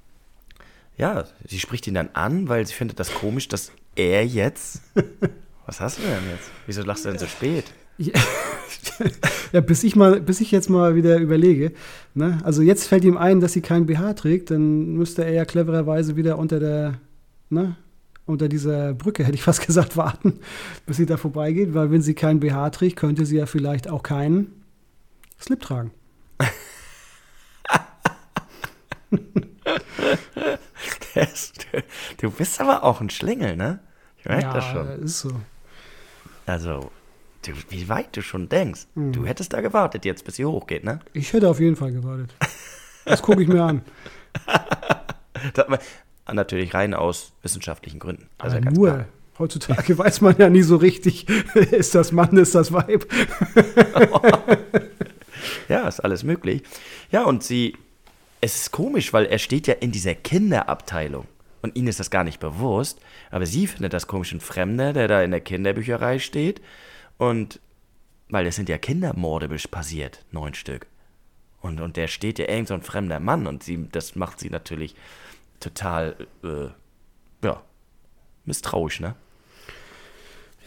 ja, sie spricht ihn dann an, weil sie findet das komisch, dass er jetzt. <laughs> Was hast du denn jetzt? Wieso lachst du denn so spät? Ja, ja, bis ich mal, bis ich jetzt mal wieder überlege. Ne? Also jetzt fällt ihm ein, dass sie kein BH trägt, dann müsste er ja clevererweise wieder unter der, ne, unter dieser Brücke, hätte ich fast <laughs> gesagt, warten, bis sie da vorbeigeht, weil wenn sie kein BH trägt, könnte sie ja vielleicht auch keinen Slip tragen. <laughs> du bist aber auch ein Schlingel, ne? Ich merke ja, das schon. ist so. Also, du, wie weit du schon denkst. Mhm. Du hättest da gewartet jetzt, bis sie hochgeht, ne? Ich hätte auf jeden Fall gewartet. Das gucke ich mir an. <laughs> natürlich rein aus wissenschaftlichen Gründen. Also Aber nur. Klar. Heutzutage weiß man ja nie so richtig, <laughs> ist das Mann, ist das Weib. <laughs> ja, ist alles möglich. Ja, und sie, es ist komisch, weil er steht ja in dieser Kinderabteilung. Und ihnen ist das gar nicht bewusst. Aber sie findet das komisch, ein Fremder, der da in der Kinderbücherei steht und weil es sind ja Kindermorde passiert, neun Stück. Und, und der steht ja irgend so ein fremder Mann und sie, das macht sie natürlich total, äh, ja, misstrauisch, ne?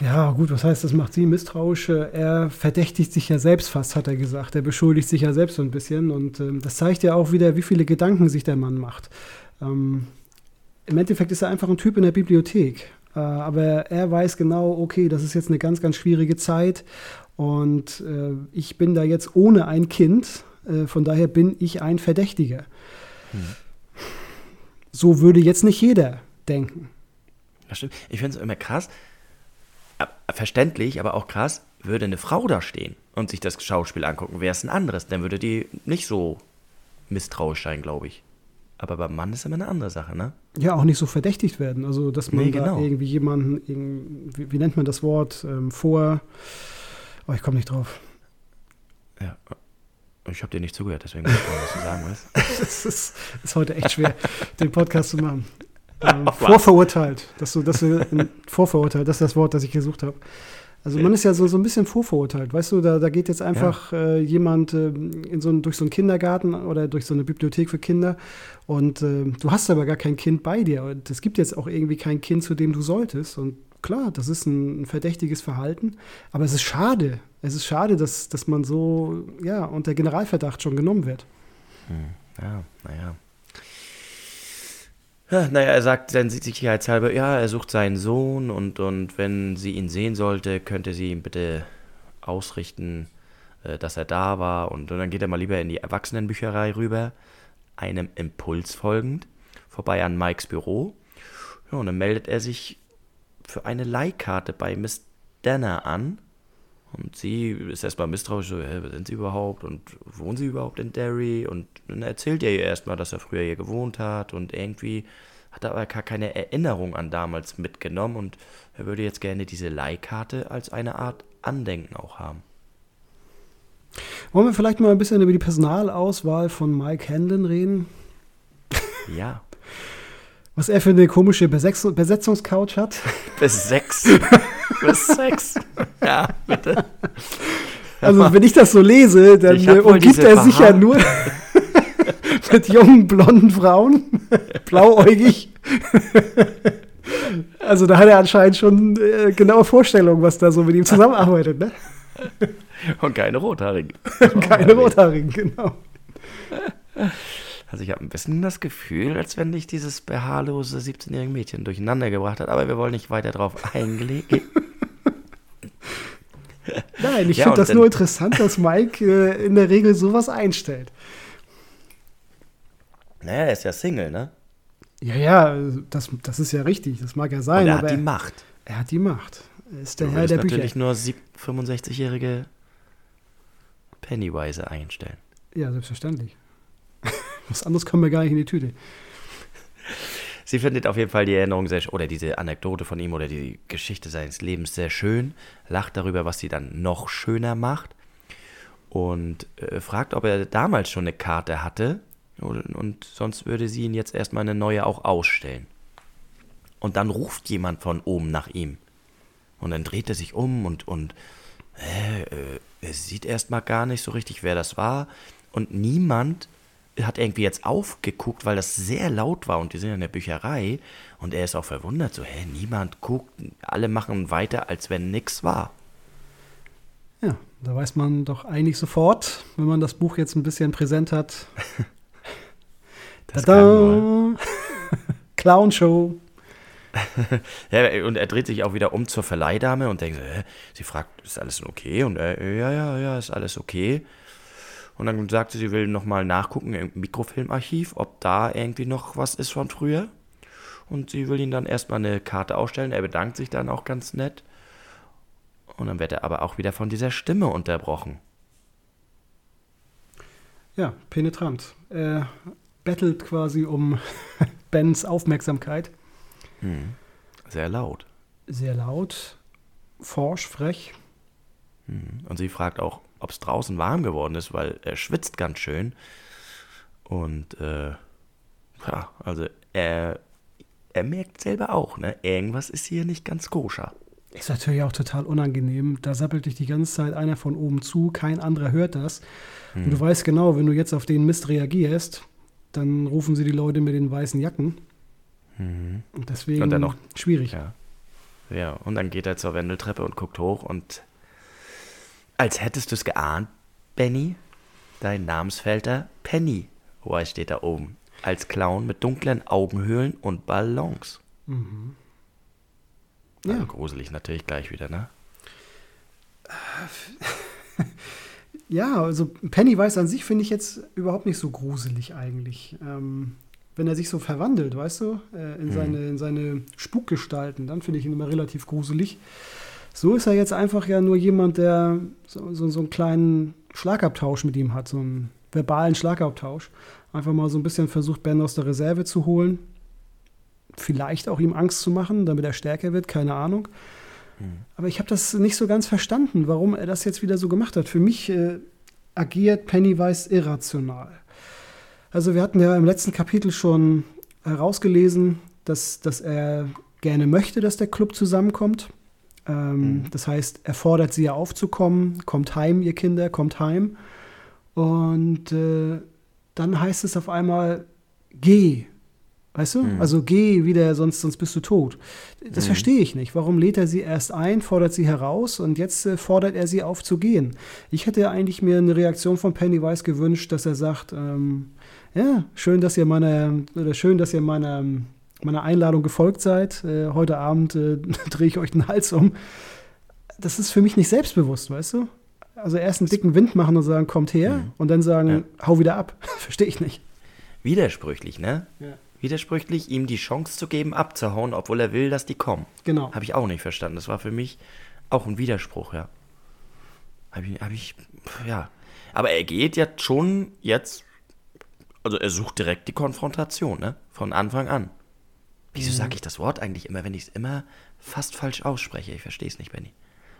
Ja, gut, was heißt, das macht sie misstrauisch? Er verdächtigt sich ja selbst fast, hat er gesagt. Er beschuldigt sich ja selbst so ein bisschen. Und ähm, das zeigt ja auch wieder, wie viele Gedanken sich der Mann macht. Ähm, Im Endeffekt ist er einfach ein Typ in der Bibliothek. Äh, aber er weiß genau, okay, das ist jetzt eine ganz, ganz schwierige Zeit und äh, ich bin da jetzt ohne ein Kind, äh, von daher bin ich ein Verdächtiger. Hm. So würde jetzt nicht jeder denken. Das stimmt. Ich finde es immer krass, verständlich, aber auch krass, würde eine Frau da stehen und sich das Schauspiel angucken, wäre es ein anderes. Dann würde die nicht so misstrauisch sein, glaube ich. Aber beim Mann ist immer eine andere Sache, ne? Ja, auch nicht so verdächtigt werden. Also, dass man nee, genau. da irgendwie jemanden, wie, wie, nennt man das Wort, ähm, vor. Oh, ich komme nicht drauf. Ja. Ich habe dir nicht zugehört, deswegen weiß ich nicht, was du sagen willst. Es ist, ist, heute echt schwer, <laughs> den Podcast zu machen. Ähm, vorverurteilt. Dass du, dass du vorverurteilt, das ist das Wort, das ich gesucht habe. Also man ist ja so, so ein bisschen vorverurteilt. Weißt du, da, da geht jetzt einfach ja. äh, jemand äh, in so ein, durch so einen Kindergarten oder durch so eine Bibliothek für Kinder und äh, du hast aber gar kein Kind bei dir. Und es gibt jetzt auch irgendwie kein Kind, zu dem du solltest. Und klar, das ist ein, ein verdächtiges Verhalten. Aber es ist schade. Es ist schade, dass, dass man so ja, unter Generalverdacht schon genommen wird. Hm. Ja, naja. Naja, er sagt dann sicherheitshalber, ja, er sucht seinen Sohn und, und wenn sie ihn sehen sollte, könnte sie ihm bitte ausrichten, äh, dass er da war. Und, und dann geht er mal lieber in die Erwachsenenbücherei rüber, einem Impuls folgend, vorbei an Mikes Büro. Ja, und dann meldet er sich für eine Leihkarte bei Miss Danner an. Und sie ist erstmal misstrauisch, so, hä, wer sind sie überhaupt und wohnen sie überhaupt in Derry? Und dann erzählt er ihr erstmal, dass er früher hier gewohnt hat und irgendwie hat er aber gar keine Erinnerung an damals mitgenommen und er würde jetzt gerne diese Leihkarte als eine Art Andenken auch haben. Wollen wir vielleicht mal ein bisschen über die Personalauswahl von Mike Hanlon reden? Ja. Was er für eine komische Besetzungscouch hat. <laughs> Sechs. <laughs> Bis <laughs> sechs. Ja, bitte. Also, wenn ich das so lese, dann umgibt er sich ja nur <laughs> mit jungen, blonden Frauen, <laughs> blauäugig. Also, da hat er anscheinend schon äh, genaue Vorstellungen, was da so mit ihm zusammenarbeitet, ne? Und keine Rothaarigen. keine Rothaarigen, genau. Also ich habe ein bisschen das Gefühl, als wenn dich dieses behaarlose 17-jährige Mädchen durcheinander gebracht hat, aber wir wollen nicht weiter darauf eingehen. <laughs> Nein, ich ja, finde das nur interessant, dass Mike äh, in der Regel sowas einstellt. Naja, er ist ja Single, ne? Ja, ja, das, das ist ja richtig, das mag ja sein. Und er hat die Macht. Er hat die Macht. Er ist der du Herr der natürlich Bücher. nur 65-jährige Pennywise einstellen. Ja, selbstverständlich. Was anderes kommen wir gar nicht in die Tüte. Sie findet auf jeden Fall die Erinnerung sehr oder diese Anekdote von ihm oder die Geschichte seines Lebens sehr schön, lacht darüber, was sie dann noch schöner macht und äh, fragt, ob er damals schon eine Karte hatte und, und sonst würde sie ihn jetzt erstmal eine neue auch ausstellen. Und dann ruft jemand von oben nach ihm. Und dann dreht er sich um und, und äh, äh, er sieht erstmal gar nicht so richtig, wer das war. Und niemand hat irgendwie jetzt aufgeguckt, weil das sehr laut war und die sind in der Bücherei und er ist auch verwundert, so, hä, niemand guckt, alle machen weiter, als wenn nichts war. Ja, da weiß man doch eigentlich sofort, wenn man das Buch jetzt ein bisschen präsent hat. <laughs> das Tada! <laughs> Clown Show. <laughs> ja, und er dreht sich auch wieder um zur Verleihdame und denkt, hä, sie fragt, ist alles okay? Und er, ja, ja, ja, ist alles okay. Und dann sagt sie, sie will nochmal nachgucken im Mikrofilmarchiv, ob da irgendwie noch was ist von früher. Und sie will ihn dann erstmal eine Karte ausstellen. Er bedankt sich dann auch ganz nett. Und dann wird er aber auch wieder von dieser Stimme unterbrochen. Ja, penetrant. Er bettelt quasi um <laughs> Bens Aufmerksamkeit. Hm. Sehr laut. Sehr laut, forsch, frech. Hm. Und sie fragt auch, ob es draußen warm geworden ist, weil er schwitzt ganz schön. Und äh, ja, also er, er merkt selber auch, ne, irgendwas ist hier nicht ganz koscher. Ist natürlich auch total unangenehm. Da sappelt dich die ganze Zeit einer von oben zu, kein anderer hört das. Hm. Und du weißt genau, wenn du jetzt auf den Mist reagierst, dann rufen sie die Leute mit den weißen Jacken. Mhm. Und deswegen und dann noch, schwierig. Ja. ja, und dann geht er zur Wendeltreppe und guckt hoch und als hättest du es geahnt, Benny, dein Namensfelder Penny. Why steht da oben? Als Clown mit dunklen Augenhöhlen und Ballons. Mhm. Ja. Also gruselig natürlich gleich wieder, ne? <laughs> ja, also Pennywise an sich finde ich jetzt überhaupt nicht so gruselig eigentlich. Ähm, wenn er sich so verwandelt, weißt du, äh, in, mhm. seine, in seine Spukgestalten, dann finde ich ihn immer relativ gruselig. So ist er jetzt einfach ja nur jemand, der so, so, so einen kleinen Schlagabtausch mit ihm hat, so einen verbalen Schlagabtausch. Einfach mal so ein bisschen versucht, Ben aus der Reserve zu holen. Vielleicht auch ihm Angst zu machen, damit er stärker wird, keine Ahnung. Mhm. Aber ich habe das nicht so ganz verstanden, warum er das jetzt wieder so gemacht hat. Für mich äh, agiert Pennywise irrational. Also wir hatten ja im letzten Kapitel schon herausgelesen, dass, dass er gerne möchte, dass der Club zusammenkommt Ähm, mhm. Das heißt, er fordert sie ja aufzukommen, kommt heim, ihr Kinder, kommt heim. Und äh, dann heißt es auf einmal, geh. Weißt du? Mhm. Also geh wieder, sonst, sonst bist du tot. Das mhm. verstehe ich nicht. Warum lädt er sie erst ein, fordert sie heraus und jetzt äh, fordert er sie auf zu gehen? Ich hätte eigentlich mir eine Reaktion von Pennywise gewünscht, dass er sagt, ähm, ja, schön, dass ihr meiner, oder schön, dass ihr meiner, meiner Einladung gefolgt seid. Äh, heute Abend äh, <laughs> drehe ich euch den Hals um. Das ist für mich nicht selbstbewusst, weißt du? Also erst einen dicken Wind machen und sagen, kommt her, mhm. und dann sagen, ja. hau wieder ab. <laughs> Verstehe ich nicht. Widersprüchlich, ne? Ja. Widersprüchlich, ihm die Chance zu geben, abzuhauen, obwohl er will, dass die kommen. Genau. Habe ich auch nicht verstanden. Das war für mich auch ein Widerspruch, ja. Habe ich, hab ich, ja. Aber er geht ja schon jetzt, also er sucht direkt die Konfrontation, ne? Von Anfang an. Wieso mhm. sage ich das Wort eigentlich immer, wenn ich es immer fast falsch ausspreche? Ich verstehe es nicht, Benny.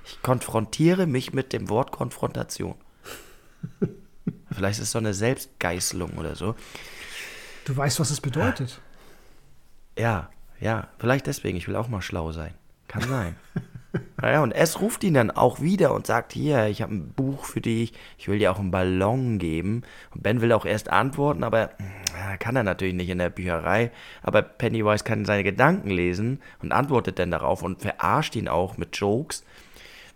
Ich konfrontiere mich mit dem Wort Konfrontation. <laughs> Vielleicht ist es so eine Selbstgeißelung oder so. Du weißt, was es bedeutet. Ja, ja, vielleicht deswegen. Ich will auch mal schlau sein. Kann sein. <laughs> naja, und es ruft ihn dann auch wieder und sagt: Hier, ich habe ein Buch für dich. Ich will dir auch einen Ballon geben. Und Ben will auch erst antworten, aber kann er natürlich nicht in der Bücherei. Aber Pennywise kann seine Gedanken lesen und antwortet dann darauf und verarscht ihn auch mit Jokes.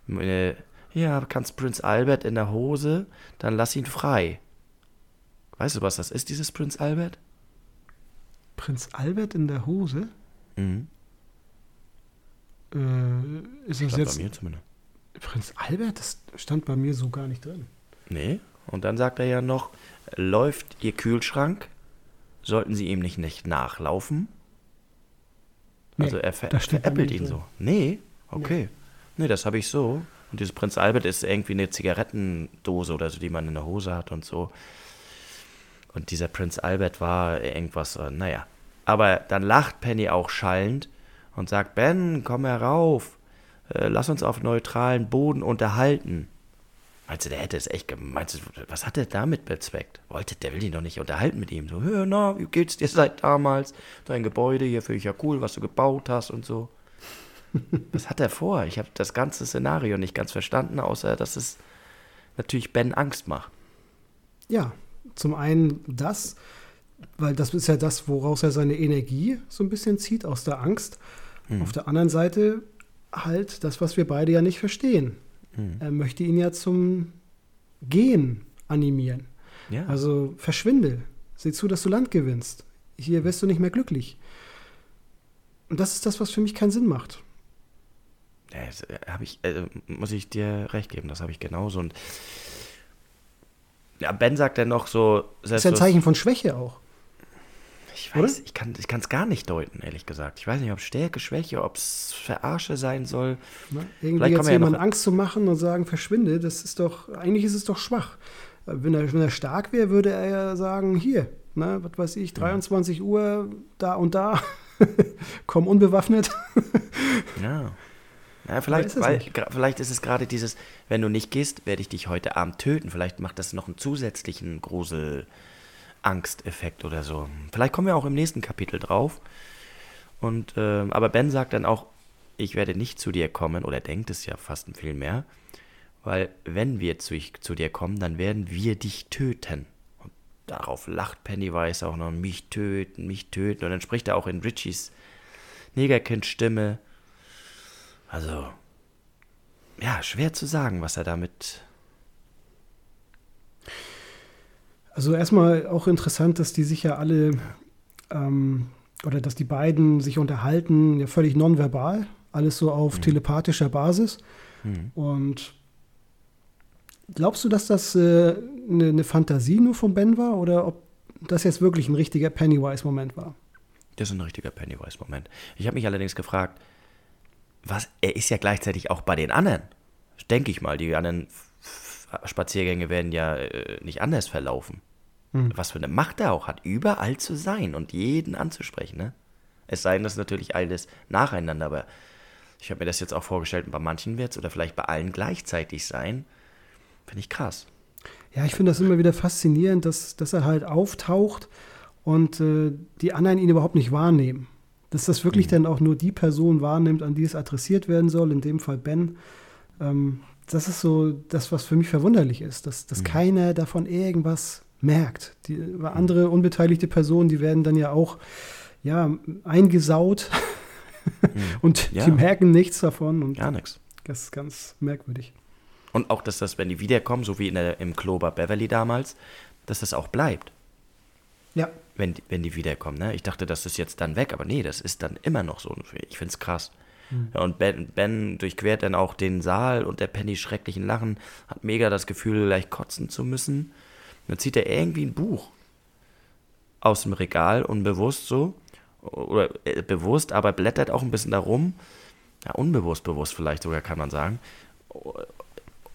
Äh, ja, kannst Prinz Albert in der Hose, dann lass ihn frei. Weißt du, was das ist, dieses Prinz Albert? Prinz Albert in der Hose? Mhm. Äh, ist stand jetzt. Bei mir zumindest. Prinz Albert, das stand bei mir so gar nicht drin. Nee. Und dann sagt er ja noch: Läuft Ihr Kühlschrank? Sollten Sie ihm nicht, nicht nachlaufen? Nee, also er ver veräppelt ihn drin. so. Nee? Okay. Nee. Nee, das habe ich so. Und dieses Prinz Albert ist irgendwie eine Zigarettendose oder so, die man in der Hose hat und so. Und dieser Prinz Albert war irgendwas, äh, naja. Aber dann lacht Penny auch schallend und sagt, Ben, komm herauf. Äh, lass uns auf neutralen Boden unterhalten. Meinst du, der hätte es echt gemeint? Was hat er damit bezweckt? Wollte, der will ihn doch nicht unterhalten mit ihm. So, hör, na, wie geht's dir seit damals? Dein Gebäude hier finde ich ja cool, was du gebaut hast und so. <laughs> Was hat er vor? Ich habe das ganze Szenario nicht ganz verstanden, außer dass es natürlich Ben Angst macht. Ja, zum einen das, weil das ist ja das, woraus er seine Energie so ein bisschen zieht, aus der Angst. Hm. Auf der anderen Seite halt das, was wir beide ja nicht verstehen. Hm. Er möchte ihn ja zum Gehen animieren. Ja. Also verschwinde, sieh zu, dass du Land gewinnst. Hier wirst du nicht mehr glücklich. Und das ist das, was für mich keinen Sinn macht. Ja, habe ich, äh, muss ich dir recht geben, das habe ich genauso. Und ja, Ben sagt dann noch so. Das ist ja ein Zeichen von Schwäche auch. Ich weiß, Oder? ich kann es gar nicht deuten, ehrlich gesagt. Ich weiß nicht, ob Stärke, Schwäche, ob es Verarsche sein soll. Na, irgendwie jetzt jemand ja Angst zu machen und sagen, verschwinde, das ist doch, eigentlich ist es doch schwach. Wenn er, wenn er stark wäre, würde er ja sagen, hier, ne, was weiß ich, 23 ja. Uhr, da und da, <laughs> komm unbewaffnet. ja. <laughs> Ja, vielleicht, weil, vielleicht ist es gerade dieses, wenn du nicht gehst, werde ich dich heute Abend töten. Vielleicht macht das noch einen zusätzlichen Grusel-Angsteffekt oder so. Vielleicht kommen wir auch im nächsten Kapitel drauf. Und, äh, aber Ben sagt dann auch, ich werde nicht zu dir kommen, oder denkt es ja fast viel mehr, weil wenn wir zu, zu dir kommen, dann werden wir dich töten. Und darauf lacht Pennywise auch noch, mich töten, mich töten. Und dann spricht er auch in Richies Negerkind-Stimme also, ja, schwer zu sagen, was er damit. Also erstmal auch interessant, dass die sich ja alle ähm, oder dass die beiden sich unterhalten, ja völlig nonverbal, alles so auf mhm. telepathischer Basis. Mhm. Und glaubst du, dass das äh, eine, eine Fantasie nur von Ben war oder ob das jetzt wirklich ein richtiger Pennywise-Moment war? Das ist ein richtiger Pennywise-Moment. Ich habe mich allerdings gefragt, was, er ist ja gleichzeitig auch bei den anderen. Denke ich mal, die anderen Spaziergänge werden ja äh, nicht anders verlaufen. Hm. Was für eine Macht er auch hat, überall zu sein und jeden anzusprechen. Ne? Es sei denn, das ist natürlich alles nacheinander, aber ich habe mir das jetzt auch vorgestellt, bei manchen wird es oder vielleicht bei allen gleichzeitig sein. Finde ich krass. Ja, ich finde das immer wieder faszinierend, dass, dass er halt auftaucht und äh, die anderen ihn überhaupt nicht wahrnehmen. Dass das wirklich mhm. dann auch nur die Person wahrnimmt, an die es adressiert werden soll, in dem Fall Ben. Ähm, das ist so das, was für mich verwunderlich ist, dass, dass mhm. keiner davon irgendwas merkt. Die, andere unbeteiligte Personen, die werden dann ja auch ja, eingesaut mhm. <laughs> und ja. die merken nichts davon. Und Gar nichts. Das ist ganz merkwürdig. Und auch, dass das, wenn die wiederkommen, so wie in der, im Clover Beverly damals, dass das auch bleibt. Ja. Wenn, wenn die wiederkommen. Ne? Ich dachte, das ist jetzt dann weg, aber nee, das ist dann immer noch so. Ich finde es krass. Mhm. Ja, und ben, ben durchquert dann auch den Saal und der Penny schrecklichen Lachen, hat mega das Gefühl, gleich kotzen zu müssen. Dann zieht er irgendwie ein Buch aus dem Regal, unbewusst so. Oder äh, bewusst, aber blättert auch ein bisschen darum. Ja, unbewusst, bewusst vielleicht sogar, kann man sagen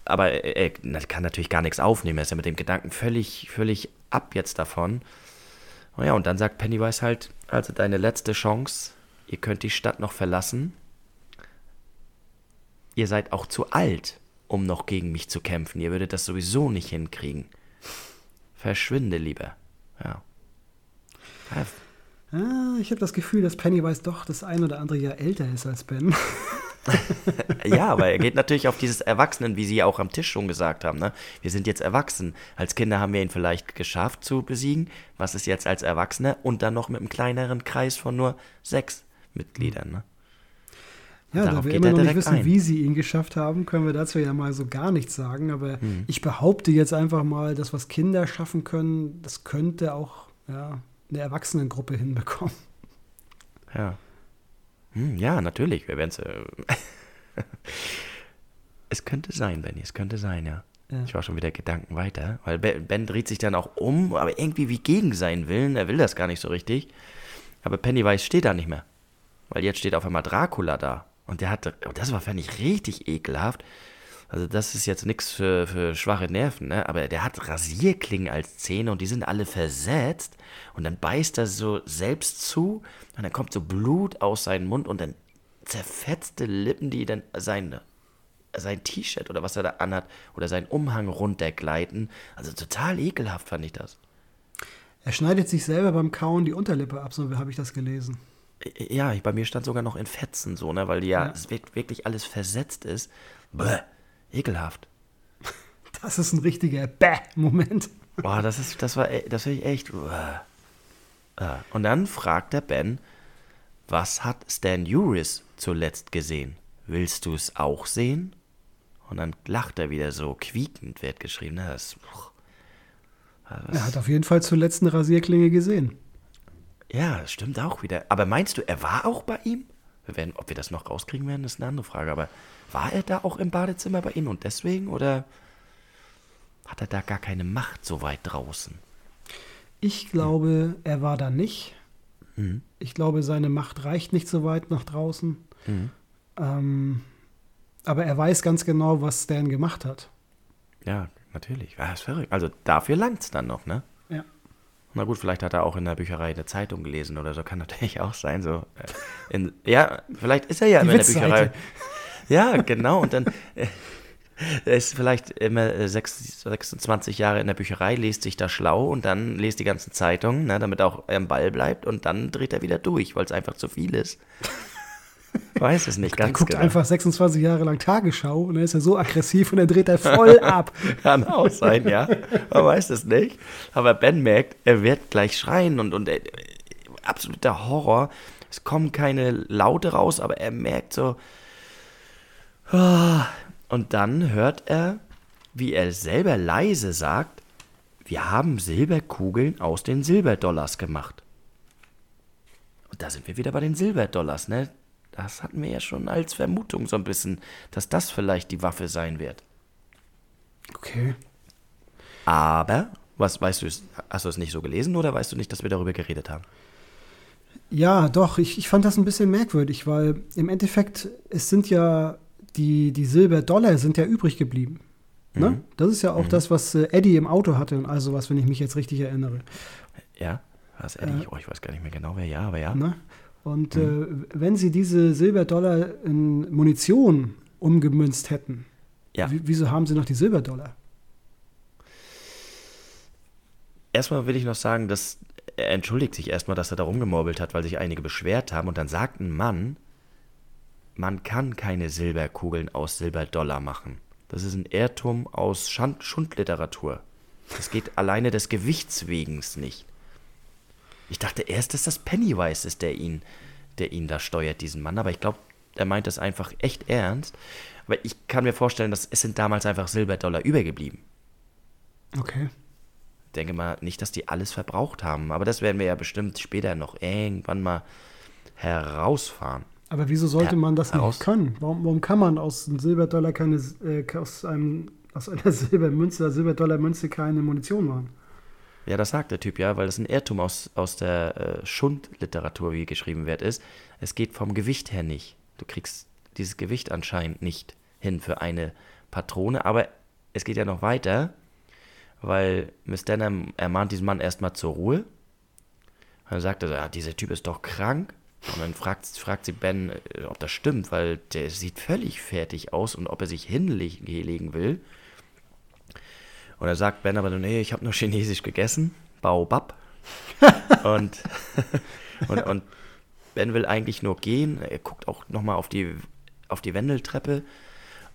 aber er, kann natürlich gar nichts aufnehmen. Er ist ja mit dem Gedanken völlig, völlig ab jetzt davon. Oh ja, und dann sagt Pennywise halt, also deine letzte Chance, ihr könnt die Stadt noch verlassen. Ihr seid auch zu alt, um noch gegen mich zu kämpfen. Ihr würdet das sowieso nicht hinkriegen. Verschwinde lieber. Ja. ja. Ah, ich habe das Gefühl, dass Pennywise doch das ein oder andere Jahr älter ist als Ben. <laughs> ja, aber er geht natürlich auf dieses Erwachsenen, wie Sie auch am Tisch schon gesagt haben. Ne? Wir sind jetzt erwachsen. Als Kinder haben wir ihn vielleicht geschafft zu besiegen. Was ist jetzt als Erwachsener? Und dann noch mit einem kleineren Kreis von nur sechs Mitgliedern. Ne? Ja, da wir immer noch nicht wissen, ein. wie sie ihn geschafft haben, können wir dazu ja mal so gar nichts sagen. Aber hm. ich behaupte jetzt einfach mal, das, was Kinder schaffen können, das könnte auch ja, eine Erwachsenengruppe hinbekommen. Ja. Hm, ja, natürlich. Wir werden es. Äh <laughs> es könnte sein, Benny, es könnte sein, ja. ja. Ich war schon wieder Gedanken weiter, weil Ben, ben dreht sich dann auch um, aber irgendwie wie gegen seinen Willen. Er will das gar nicht so richtig. Aber Pennywise steht da nicht mehr. Weil jetzt steht auf einmal Dracula da. Und der hatte, das war, fand ich, richtig ekelhaft. Also das ist jetzt nichts für, für schwache Nerven, ne? aber der hat Rasierklingen als Zähne und die sind alle versetzt und dann beißt er so selbst zu und dann kommt so Blut aus seinem Mund und dann zerfetzte Lippen, die dann sein, sein T-Shirt oder was er da anhat oder seinen Umhang runtergleiten. Also total ekelhaft fand ich das. Er schneidet sich selber beim Kauen die Unterlippe ab, so habe ich das gelesen. Ja, bei mir stand sogar noch in Fetzen so, ne, weil ja, ja. wirklich alles versetzt ist. Bäh. Ekelhaft. Das ist ein richtiger Bäh-Moment. Boah, das ist, das war, das war ich echt. Und dann fragt der Ben, was hat Stan Uris zuletzt gesehen? Willst du es auch sehen? Und dann lacht er wieder so quiekend, wird geschrieben. Das, er hat auf jeden Fall zuletzt eine Rasierklinge gesehen. Ja, stimmt auch wieder. Aber meinst du, er war auch bei ihm? Wir werden, ob wir das noch rauskriegen werden, ist eine andere Frage. Aber war er da auch im Badezimmer bei Ihnen und deswegen oder hat er da gar keine Macht so weit draußen? Ich glaube, er war da nicht. Mhm. Ich glaube, seine Macht reicht nicht so weit nach draußen. Mhm. Ähm, aber er weiß ganz genau, was Stan gemacht hat. Ja, natürlich. Ja, ist verrückt. Also dafür langt es dann noch, ne? Na gut, vielleicht hat er auch in der Bücherei eine Zeitung gelesen oder so, kann natürlich <laughs> auch sein. So, äh, in, ja, vielleicht ist er ja Die in der Bücherei. <laughs> Ja, genau. Und dann äh, er ist vielleicht immer 26 Jahre in der Bücherei, liest sich da schlau und dann liest die ganzen Zeitungen, ne, damit er auch am Ball bleibt und dann dreht er wieder durch, weil es einfach zu viel ist. Weiß es nicht <laughs> ganz Er guckt genau. einfach 26 Jahre lang Tagesschau und dann ist er so aggressiv und dann dreht er voll <laughs> ab. Kann auch sein, ja. Man weiß es nicht. Aber Ben merkt, er wird gleich schreien und, und äh, absoluter Horror. Es kommen keine Laute raus, aber er merkt so, und dann hört er, wie er selber leise sagt, wir haben Silberkugeln aus den Silberdollars gemacht. Und da sind wir wieder bei den Silberdollars, ne? Das hatten wir ja schon als Vermutung so ein bisschen, dass das vielleicht die Waffe sein wird. Okay. Aber, was weißt du, hast du es nicht so gelesen oder weißt du nicht, dass wir darüber geredet haben? Ja, doch, ich, ich fand das ein bisschen merkwürdig, weil im Endeffekt, es sind ja die, die Silberdollar sind ja übrig geblieben. Ne? Mhm. Das ist ja auch mhm. das, was äh, Eddie im Auto hatte und also was, wenn ich mich jetzt richtig erinnere. Ja, was Eddie? Äh, oh, ich weiß gar nicht mehr genau, wer ja, aber ja. Ne? Und mhm. äh, wenn sie diese Silberdollar in Munition umgemünzt hätten, ja. wieso haben sie noch die Silberdollar? erstmal will ich noch sagen, dass er entschuldigt sich erstmal, dass er da rumgemorbelt hat, weil sich einige beschwert haben. Und dann sagt ein Mann, man kann keine Silberkugeln aus Silberdollar machen. Das ist ein Irrtum aus Schand Schundliteratur. Das geht alleine des Gewichts wegen nicht. Ich dachte erst, dass das Pennywise ist, der ihn, der ihn da steuert, diesen Mann. Aber ich glaube, er meint das einfach echt ernst. Aber ich kann mir vorstellen, dass es sind damals einfach Silberdollar übergeblieben. Okay. Ich denke mal nicht, dass die alles verbraucht haben. Aber das werden wir ja bestimmt später noch irgendwann mal herausfahren. Aber wieso sollte Ja, man das aus- nicht können? Warum, warum kann man aus einem Silberdollar keine, äh, aus, einem, aus einer <laughs> Silbermünze, Silberdollarmünze keine Munition machen? Ja, das sagt der Typ ja, weil das ein Irrtum aus, aus der äh, Schundliteratur, wie geschrieben wird, ist. Es geht vom Gewicht her nicht. Du kriegst dieses Gewicht anscheinend nicht hin für eine Patrone, aber es geht ja noch weiter, weil Miss Denham ermahnt diesen Mann erstmal zur Ruhe. Dann sagt er, so, ja, dieser Typ ist doch krank. Und dann fragt, fragt sie Ben, äh, ob das stimmt, weil der sieht völlig fertig aus und ob er sich hinlegen will. Und er sagt Ben aber, nee, ich habe nur Chinesisch gegessen. Baobab. <laughs> und, und, und Ben will eigentlich nur gehen. Er guckt auch nochmal auf die, auf die Wendeltreppe.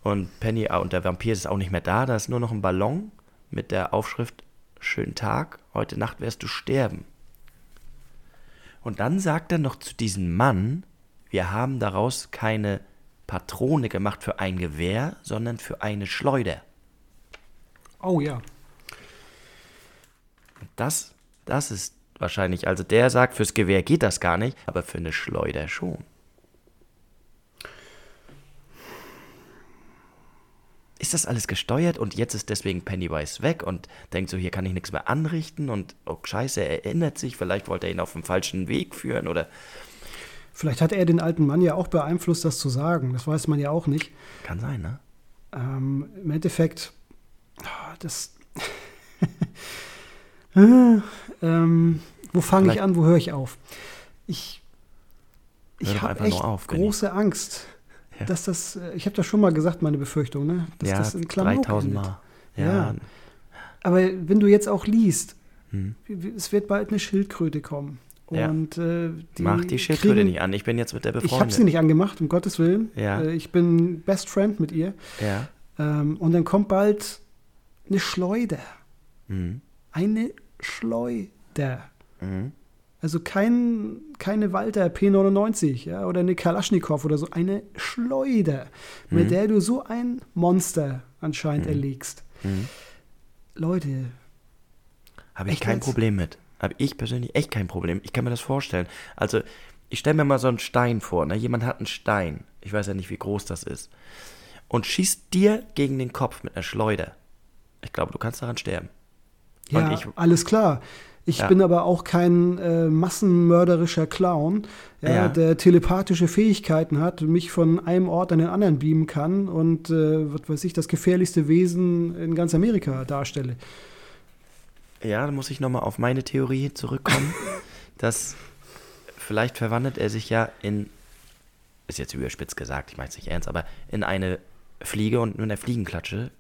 Und Penny ah, und der Vampir ist auch nicht mehr da. Da ist nur noch ein Ballon mit der Aufschrift Schönen Tag, heute Nacht wirst du sterben. Und dann sagt er noch zu diesem Mann, wir haben daraus keine Patrone gemacht für ein Gewehr, sondern für eine Schleuder. Oh ja. Das, das ist wahrscheinlich, also der sagt, fürs Gewehr geht das gar nicht, aber für eine Schleuder schon. Ist das alles gesteuert und jetzt ist deswegen Pennywise weg und denkt so, hier kann ich nichts mehr anrichten und oh scheiße, er erinnert sich, vielleicht wollte er ihn auf den falschen Weg führen oder Vielleicht hat er den alten Mann ja auch beeinflusst, das zu sagen. Das weiß man ja auch nicht. kann sein, ne? Ähm, Im Endeffekt, das. <laughs> Ah, ähm, wo fange ich an, wo höre ich auf? Ich, ich habe echt auf, große Angst, Ja. dass das, äh, ich habe das schon mal gesagt, meine Befürchtung, ne? dass ja, das in Klamauk 3000 endet. Mal. Ja, Ja. Aber wenn du jetzt auch liest, Hm. es wird bald eine Schildkröte kommen. Ja. Und äh, die mach die Schildkröte kriegen- nicht an, ich bin jetzt mit der Ich befreundet. habe sie nicht angemacht, um Gottes Willen. Ja. Äh, ich bin Best Friend mit ihr. Ja. Ähm, und dann kommt bald eine Schleuder. Mhm. Eine Schleuder. Mhm. Also kein, keine Walter P99 ja, oder eine Kalaschnikow oder so. Eine Schleuder, mit Mhm. der du so ein Monster anscheinend erlegst. Mhm. Leute, Habe ich kein jetzt? Problem mit. Habe ich persönlich echt kein Problem. Ich kann mir das vorstellen. Also, ich stelle mir mal so einen Stein vor. Ne? Jemand hat einen Stein. Ich weiß ja nicht, wie groß das ist. Und schießt dir gegen den Kopf mit einer Schleuder. Ich glaube, du kannst daran sterben. Ja, ich- alles klar. Ich Ja. bin aber auch kein äh, massenmörderischer Clown, ja, Ja. der telepathische Fähigkeiten hat, mich von einem Ort an den anderen beamen kann und, äh, was weiß ich, das gefährlichste Wesen in ganz Amerika darstelle. Ja, da muss ich nochmal auf meine Theorie zurückkommen, <laughs> dass vielleicht verwandelt er sich ja in, ist jetzt überspitzt gesagt, ich meine es nicht ernst, aber in eine Fliege und nur eine Fliegenklatsche,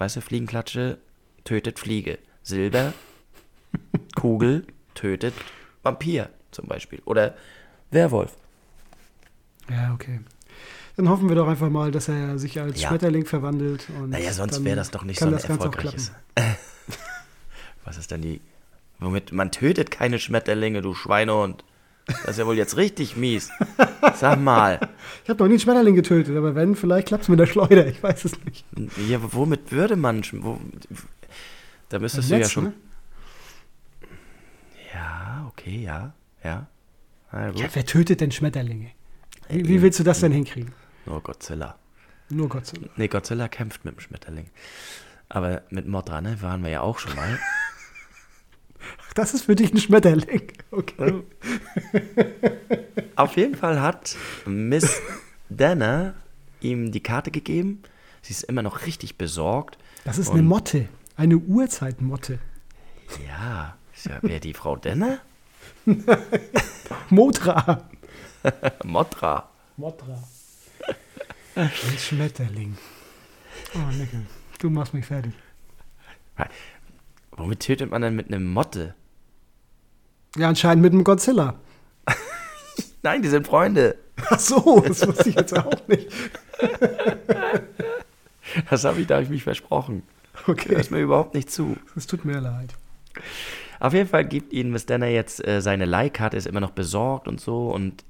weißt du, Fliegenklatsche tötet Fliege. Silber, Kugel tötet Vampir zum Beispiel. Oder Werwolf. Ja, okay. Dann hoffen wir doch einfach mal, dass er sich als Ja. Schmetterling verwandelt. Und Naja, sonst wäre das doch nicht so ein erfolgreiches. <laughs> Was ist denn die. Womit man tötet keine Schmetterlinge, du Schweinehund. Das ist ja wohl jetzt richtig mies. Sag mal. Ich habe noch nie einen Schmetterling getötet, aber wenn, vielleicht klappt es mit der Schleuder. Ich weiß es nicht. Ja, womit würde man. Wo, da müsstest du ja Netz, schon. ne? Ja, okay, ja. Ja. Ja, wer tötet denn Schmetterlinge? Wie, Äh, wie willst du das denn hinkriegen? Nur Godzilla. Nur Dank. Nee, Godzilla kämpft mit dem Schmetterling. Aber mit Mothra, ne, waren wir ja auch schon mal. Das ist für dich ein Schmetterling. Okay. Auf jeden Fall hat Miss Danner ihm die Karte gegeben. Sie ist immer noch richtig besorgt. Das ist eine Motte. Eine Urzeitmotte. Ja, ja wer die Frau Danner? <laughs> Motra. <laughs> Mothra. Motra. Ein Schmetterling. Oh, Nickel. Du machst mich fertig. Womit tötet man denn mit einem Motte? Ja, anscheinend mit einem Godzilla. <laughs> Nein, die sind Freunde. Ach so, das wusste ich jetzt auch nicht. <laughs> Das habe ich, da habe ich mich versprochen. Okay. Hört mir überhaupt nicht zu. Es tut mir leid. Auf jeden Fall gibt ihnen Miss Danner jetzt äh, seine Leihkarte, ist immer noch besorgt und so. Und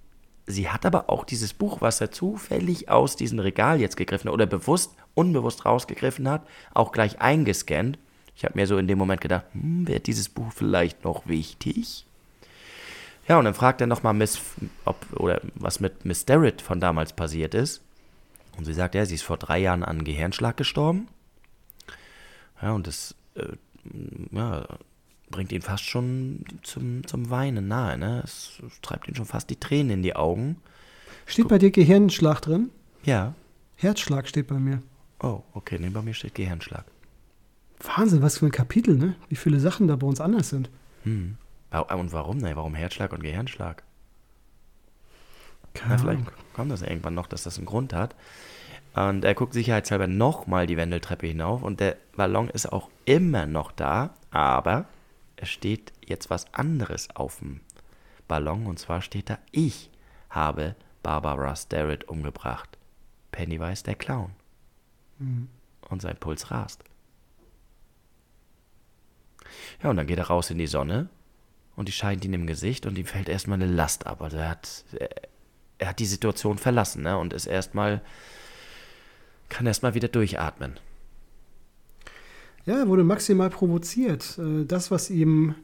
sie hat aber auch dieses Buch, was er zufällig aus diesem Regal jetzt gegriffen hat oder bewusst, unbewusst rausgegriffen hat, auch gleich eingescannt. Ich habe mir so in dem Moment gedacht, hm, wäre dieses Buch vielleicht noch wichtig? Ja, und dann fragt er nochmal Miss, ob, oder was mit Miss Derritt von damals passiert ist. Und sie sagt, ja, sie ist vor drei Jahren an Gehirnschlag gestorben. Ja, und das äh, ja, bringt ihn fast schon zum, zum Weinen nahe. Ne? Es treibt ihn schon fast die Tränen in die Augen. Steht bei dir Gehirnschlag drin? Ja. Herzschlag steht bei mir. Oh, okay, nee, bei mir steht Gehirnschlag. Wahnsinn, was für ein Kapitel, ne? Wie viele Sachen da bei uns anders sind. Hm. Und warum? Ne, warum Herzschlag und Gehirnschlag? Keine Na, vielleicht kommt das irgendwann noch, dass das einen Grund hat. Und er guckt sicherheitshalber nochmal die Wendeltreppe hinauf und der Ballon ist auch immer noch da, aber es steht jetzt was anderes auf dem Ballon und zwar steht da, ich habe Barbara Starrett umgebracht. Pennywise der Clown. Und sein Puls rast. Ja, und dann geht er raus in die Sonne und die scheint ihn im Gesicht und ihm fällt erstmal eine Last ab. Also er hat, er, hat die Situation verlassen ne? und ist erstmal, kann erstmal wieder durchatmen. Ja, er wurde maximal provoziert. Äh, Das, was ihm,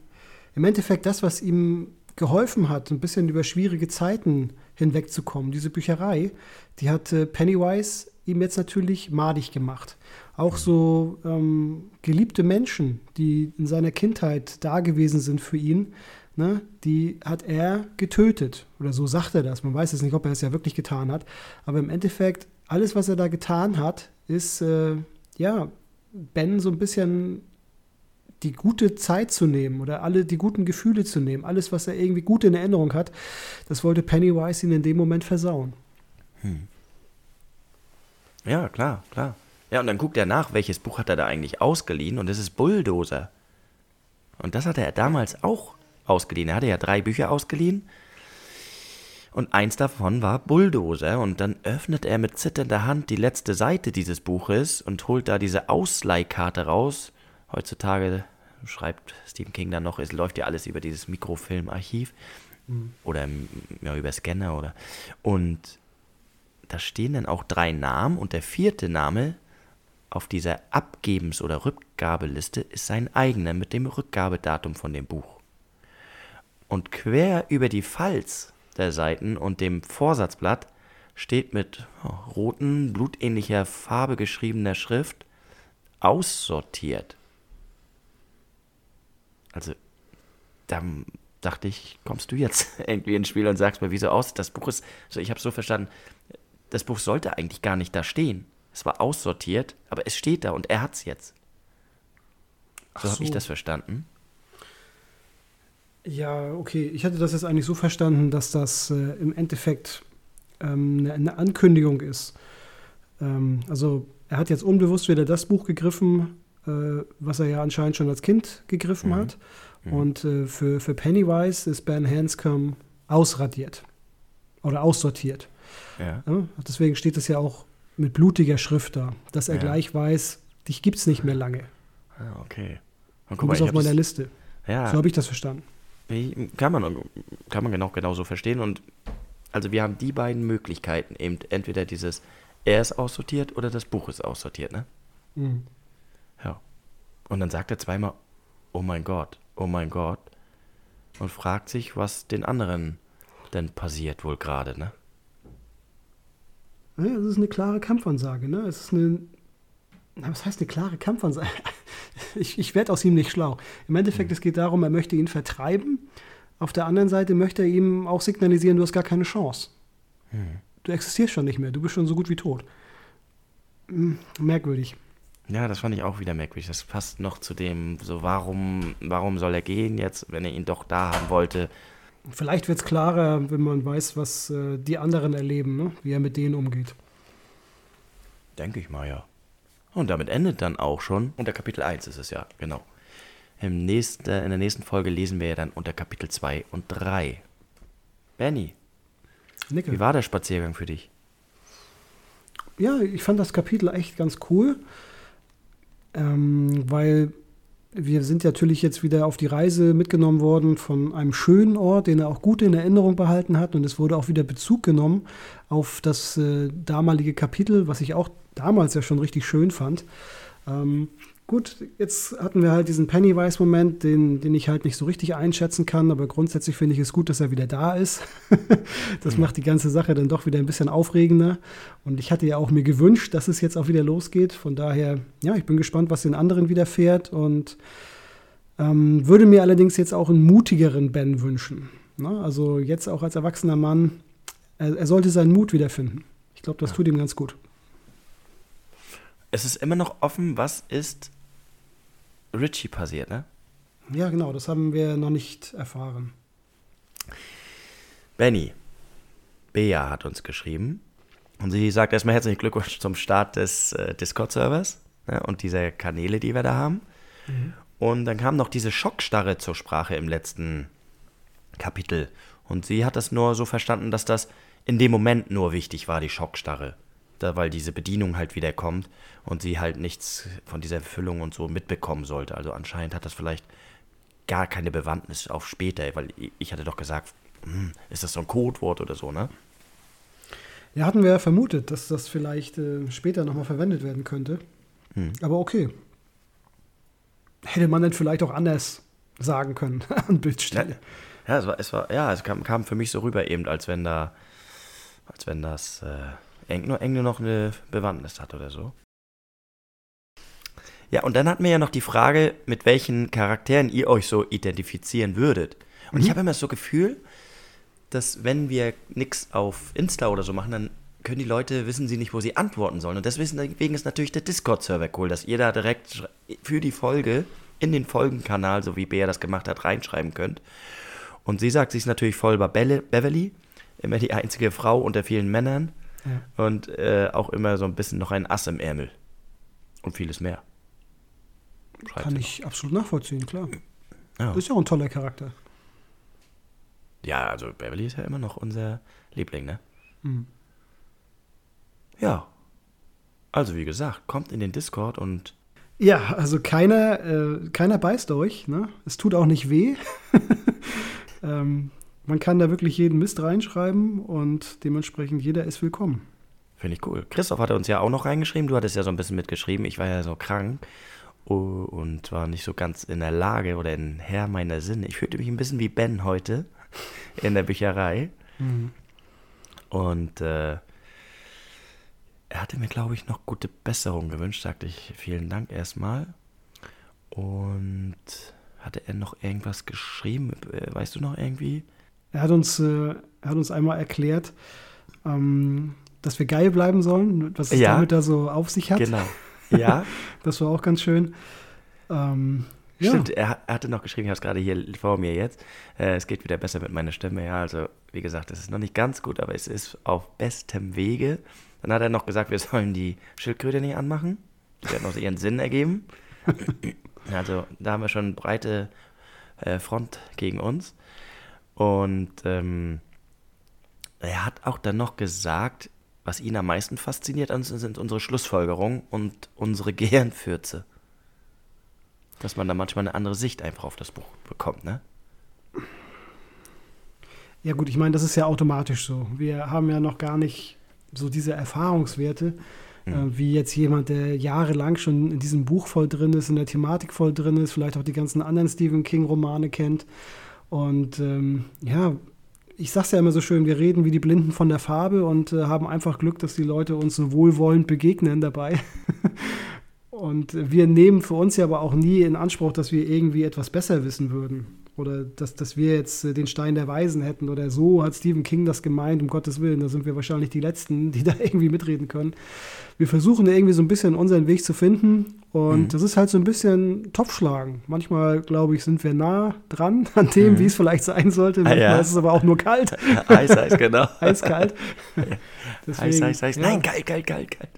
im Endeffekt das, was ihm geholfen hat, ein bisschen über schwierige Zeiten hinwegzukommen, diese Bücherei, die hat äh, Pennywise ihm jetzt natürlich madig gemacht. Auch so ähm, geliebte Menschen, die in seiner Kindheit da gewesen sind für ihn, ne, die hat er getötet. Oder so sagt er das. Man weiß jetzt nicht, ob er es ja wirklich getan hat. Aber im Endeffekt, alles, was er da getan hat, ist, äh, ja, Ben so ein bisschen die gute Zeit zu nehmen oder alle die guten Gefühle zu nehmen, alles, was er irgendwie gut in Erinnerung hat, das wollte Pennywise ihn in dem Moment versauen. Ja, klar, klar. Ja, und dann guckt er nach, welches Buch hat er da eigentlich ausgeliehen und das ist Bulldozer. Und das hatte er damals auch ausgeliehen. Er hatte ja drei Bücher ausgeliehen und eins davon war Bulldozer und dann öffnet er mit zitternder Hand die letzte Seite dieses Buches und holt da diese Ausleihkarte raus. Heutzutage schreibt Stephen King dann noch, es läuft ja alles über dieses Mikrofilmarchiv oder ähm, ja, über Scanner oder und da stehen dann auch drei Namen und der vierte Name auf dieser Abgebens- oder Rückgabeliste ist sein eigener mit dem Rückgabedatum von dem Buch. Und quer über die Falz der Seiten und dem Vorsatzblatt steht mit oh, roten, blutähnlicher Farbe geschriebener Schrift aussortiert. Also, da dachte ich, kommst du jetzt <laughs> irgendwie ins Spiel und sagst mir, wieso aus? Das Buch ist, also ich habe so verstanden, das Buch sollte eigentlich gar nicht da stehen. Es war aussortiert, aber es steht da und er hat's jetzt. So Ach habe ich so. das verstanden. Ja, okay. Ich hatte das jetzt eigentlich so verstanden, dass das äh, im Endeffekt ähm, eine, eine Ankündigung ist. Ähm, also er hat jetzt unbewusst wieder das Buch gegriffen, äh, was er ja anscheinend schon als Kind gegriffen hat. Und äh, für, für Pennywise ist Ben Hanscom ausradiert oder aussortiert. Ja. Deswegen steht es ja auch mit blutiger Schrift da, dass er Ja. gleich weiß, dich gibt es nicht mehr lange. Ah, okay. Und Du bist auf meiner das- Liste. Ja, So habe ich das verstanden. Kann man, kann man genau, genau so verstehen. Und also wir haben die beiden Möglichkeiten. Eben entweder dieses, er ist aussortiert oder das Buch ist aussortiert, ne? Mhm. Ja. Und dann sagt er zweimal, oh mein Gott, oh mein Gott. Und fragt sich, was den anderen denn passiert wohl gerade, ne? Ja, es ist eine klare Kampfansage. Ne? Es ist eine. Was heißt eine klare Kampfansage? <laughs> Ich, ich werde aus ihm nicht schlau. Im Endeffekt, es geht darum, er möchte ihn vertreiben. Auf der anderen Seite möchte er ihm auch signalisieren, du hast gar keine Chance. Du existierst schon nicht mehr, du bist schon so gut wie tot. Hm, merkwürdig. Ja, das fand ich auch wieder merkwürdig. Das passt noch zu dem, so warum, warum soll er gehen jetzt, wenn er ihn doch da haben wollte. Vielleicht wird es klarer, wenn man weiß, was äh, die anderen erleben, ne? wie er mit denen umgeht. Denke ich mal, ja. Und damit endet dann auch schon, unter Kapitel 1 ist es ja, genau, Im nächsten, in der nächsten Folge lesen wir ja dann unter Kapitel 2 und 3. Benny, Nickel. wie war der Spaziergang für dich? Ja, ich fand das Kapitel echt ganz cool, ähm, weil wir sind natürlich jetzt wieder auf die Reise mitgenommen worden von einem schönen Ort, den er auch gut in Erinnerung behalten hat. Und es wurde auch wieder Bezug genommen auf das äh, damalige Kapitel, was ich auch damals ja schon richtig schön fand. Ähm, gut, jetzt hatten wir halt diesen Pennywise-Moment, den, den ich halt nicht so richtig einschätzen kann, aber grundsätzlich finde ich es gut, dass er wieder da ist. <laughs> das macht die ganze Sache dann doch wieder ein bisschen aufregender. Und ich hatte ja auch mir gewünscht, dass es jetzt auch wieder losgeht. Von daher, ja, ich bin gespannt, was den anderen widerfährt und ähm, würde mir allerdings jetzt auch einen mutigeren Ben wünschen. Ne? Also jetzt auch als erwachsener Mann, er, er sollte seinen Mut wiederfinden. Ich glaube, das tut ihm ganz gut. Es ist immer noch offen, was ist Richie passiert, ne? Ja, genau, das haben wir noch nicht erfahren. Benny, Bea hat uns geschrieben und sie sagt erstmal herzlichen Glückwunsch zum Start des äh, Discord-Servers ne, und dieser Kanäle, die wir da haben. Und dann kam noch diese Schockstarre zur Sprache im letzten Kapitel. Und sie hat das nur so verstanden, dass das in dem Moment nur wichtig war, die Schockstarre. Da, weil diese Bedienung halt wieder kommt und sie halt nichts von dieser Füllung und so mitbekommen sollte. Also anscheinend hat das vielleicht gar keine Bewandtnis auf später, weil ich hatte doch gesagt, hm, ist das so ein Codewort oder so, ne? Ja, hatten wir ja vermutet, dass das vielleicht äh, später nochmal verwendet werden könnte. Hm. Aber okay. Hätte man dann vielleicht auch anders sagen können <laughs> an Bildstelle. Ja, es war, es war, ja, es kam, kam für mich so rüber eben, als wenn da, als wenn das äh, eng, nur, eng nur noch eine Bewandtnis hat oder so. Ja, und dann hatten wir ja noch die Frage, mit welchen Charakteren ihr euch so identifizieren würdet. Und ich habe immer so Gefühl, dass wenn wir nichts auf Insta oder so machen, dann können die Leute, wissen sie nicht, wo sie antworten sollen. Und deswegen ist natürlich der Discord-Server cool, dass ihr da direkt für die Folge in den Folgenkanal, so wie Bea das gemacht hat, reinschreiben könnt. Und sie sagt, sie ist natürlich voll bei Beverly, immer die einzige Frau unter vielen Männern Ja. und äh, auch immer so ein bisschen noch ein Ass im Ärmel. Und vieles mehr. Schreibt Kann ich absolut nachvollziehen, klar. Ja. Das ist ja auch ein toller Charakter. ja, also Beverly ist ja immer noch unser Liebling, ne? Mhm. Ja. Also wie gesagt, kommt in den Discord und Ja, also keiner, äh, keiner beißt euch. Ne? Es tut auch nicht weh. <laughs> ähm, man kann da wirklich jeden Mist reinschreiben und dementsprechend jeder ist willkommen. finde ich cool. Christoph hatte uns ja auch noch reingeschrieben. Du hattest ja so ein bisschen mitgeschrieben. Ich war ja so krank und war nicht so ganz in der Lage oder in Herr meiner Sinne. Ich fühlte mich ein bisschen wie Ben heute <laughs> in der Bücherei. Und äh, er hatte mir, glaube ich, noch gute Besserung gewünscht, sagte ich. Vielen Dank erstmal. Und hatte er noch irgendwas geschrieben? Äh, Weißt du noch irgendwie? Er hat uns, äh, er hat uns einmal erklärt, ähm, dass wir geil bleiben sollen, was es Ja. damit da so auf sich hat. Genau. <laughs> Ja, Das war auch ganz schön. Ähm, ja. stimmt. Er, hat- er hatte noch geschrieben, ich habe es gerade hier vor mir jetzt. Äh, es geht wieder besser mit meiner Stimme. Ja, also wie gesagt, es ist noch nicht ganz gut, aber es ist auf bestem Wege. Dann hat er noch gesagt, wir sollen die Schildkröte nicht anmachen. Die wird noch ihren Sinn ergeben. <laughs> Also da haben wir schon eine breite äh, Front gegen uns. Und ähm, er hat auch dann noch gesagt, was ihn am meisten fasziniert an uns sind unsere Schlussfolgerungen und unsere <laughs> Gehirnfürze. Dass man da manchmal eine andere Sicht einfach auf das Buch bekommt, ne? Ja gut, ich meine, das ist ja automatisch so. Wir haben ja noch gar nicht so diese Erfahrungswerte, Mhm. äh, wie jetzt jemand, der jahrelang schon in diesem Buch voll drin ist, in der Thematik voll drin ist, vielleicht auch die ganzen anderen Stephen King-Romane kennt. Und ähm, ja, ich sag's ja immer so schön, wir reden wie die Blinden von der Farbe und äh, haben einfach Glück, dass die Leute uns so wohlwollend begegnen dabei. <laughs> Und wir nehmen für uns ja aber auch nie in Anspruch, dass wir irgendwie etwas besser wissen würden. Oder dass, dass wir jetzt äh, den Stein der Weisen hätten oder so hat Stephen King das gemeint, um Gottes Willen. Da sind wir wahrscheinlich die Letzten, die <laughs> da irgendwie mitreden können. Wir versuchen irgendwie so ein bisschen unseren Weg zu finden. Und Mhm. das ist halt so ein bisschen Topfschlagen. Manchmal, glaube ich, sind wir nah dran an dem, Mhm. wie es vielleicht sein sollte. Manchmal ja. ist es aber auch nur kalt, <laughs> Eis, Eis, genau. <laughs> eiskalt. Heiß, heiß, heiß. ja. Nein, kalt, kalt, kalt, kalt.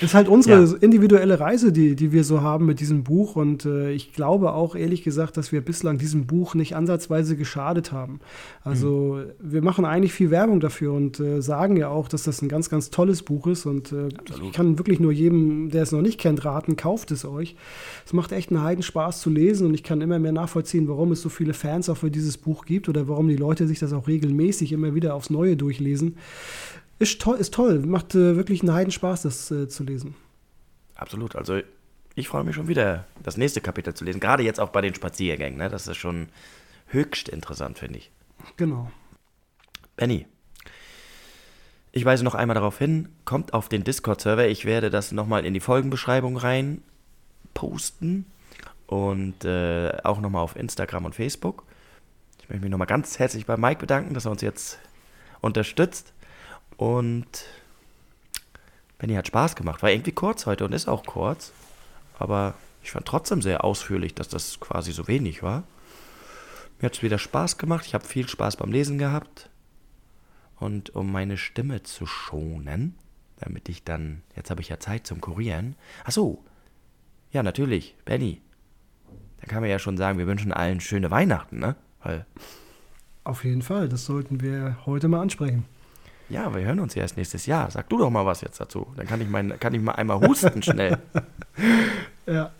Ist halt unsere ja. individuelle Reise, die, die wir so haben mit diesem Buch. Und äh, ich glaube auch ehrlich gesagt, dass wir bislang diesem Buch nicht ansatzweise geschadet haben. Also mhm. wir machen eigentlich viel Werbung dafür und äh, sagen ja auch, dass das ein ganz, ganz tolles Buch ist. Und äh, ich kann wirklich nur jedem, der es noch nicht kennt, raten, kauft es euch. Es macht echt einen Heidenspaß zu lesen und ich kann immer mehr nachvollziehen, warum es so viele Fans auch für dieses Buch gibt oder warum die Leute sich das auch regelmäßig immer wieder aufs Neue durchlesen. Ist toll, ist toll. Macht äh, wirklich einen Heidenspaß, das äh, zu lesen. Absolut. Also ich freue mich schon wieder, das nächste Kapitel zu lesen. Gerade jetzt auch bei den Spaziergängen. Ne? Das ist schon höchst interessant, finde ich. Genau. Benny, ich weise noch einmal darauf hin, kommt auf den Discord-Server. Ich werde das nochmal in die Folgenbeschreibung rein posten und äh, auch nochmal auf Instagram und Facebook. Ich möchte mich nochmal ganz herzlich bei Mike bedanken, dass er uns jetzt unterstützt. Und Benny hat Spaß gemacht. War irgendwie kurz heute und ist auch kurz. Aber ich fand trotzdem sehr ausführlich, dass das quasi so wenig war. Mir hat es wieder Spaß gemacht. Ich habe viel Spaß beim Lesen gehabt. Und um meine Stimme zu schonen, damit ich dann, jetzt habe ich ja Zeit zum Kurieren. Ach so, ja natürlich, Benny. Da kann man ja schon sagen, wir wünschen allen schöne Weihnachten, ne? Weil Auf jeden Fall, das sollten wir heute mal ansprechen. Ja, wir hören uns ja erst nächstes Jahr. Sag du doch mal was jetzt dazu. Dann kann ich, mein, kann ich mal einmal husten schnell. <laughs> ja.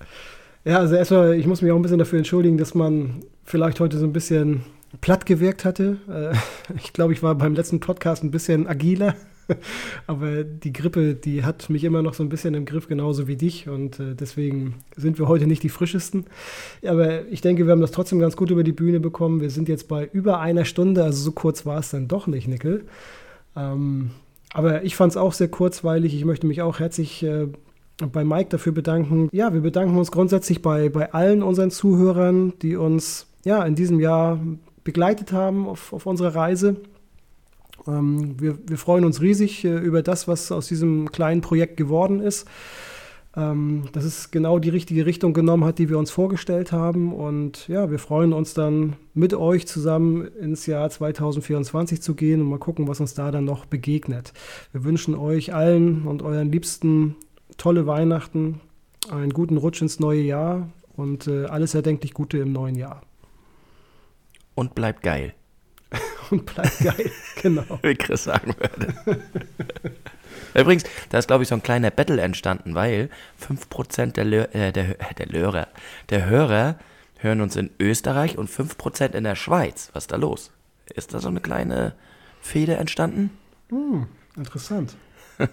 Ja, also erstmal, ich muss mich auch ein bisschen dafür entschuldigen, dass man vielleicht heute so ein bisschen platt gewirkt hatte. Äh, <laughs> ich glaube, ich war beim letzten Podcast ein bisschen agiler. <laughs> Aber die Grippe, die hat mich immer noch so ein bisschen im Griff, genauso wie dich. Und äh, deswegen sind wir heute nicht die frischesten. Aber ich denke, wir haben das trotzdem ganz gut über die Bühne bekommen. Wir sind jetzt bei über einer Stunde, also so kurz war es dann doch nicht, Nickel. Ähm, aber ich fand es auch sehr kurzweilig. Ich möchte mich auch herzlich äh, bei Mike dafür bedanken. Ja, wir bedanken uns grundsätzlich bei, bei allen unseren Zuhörern, die uns ja in diesem Jahr begleitet haben auf, auf unserer Reise. Ähm, wir, wir freuen uns riesig äh, über das, was aus diesem kleinen Projekt geworden ist ähm, dass es genau die richtige Richtung genommen hat, die wir uns vorgestellt haben. Und ja, wir freuen uns dann mit euch zusammen ins Jahr 2024 zu gehen und mal gucken, was uns da dann noch begegnet. Wir wünschen euch allen und euren Liebsten tolle Weihnachten, einen guten Rutsch ins neue Jahr und äh, alles erdenklich Gute im neuen Jahr. Und bleibt geil. <laughs> und bleibt geil, genau. Wie Chris sagen würde. <laughs> Übrigens, da ist, glaube ich, so ein kleiner Battle entstanden, weil 5% der, Lö äh, der, der, Lörer, der Hörer hören uns in Österreich und 5% in der Schweiz. Was ist da los? Ist da so eine kleine Fehde entstanden? Hm, interessant. <laughs>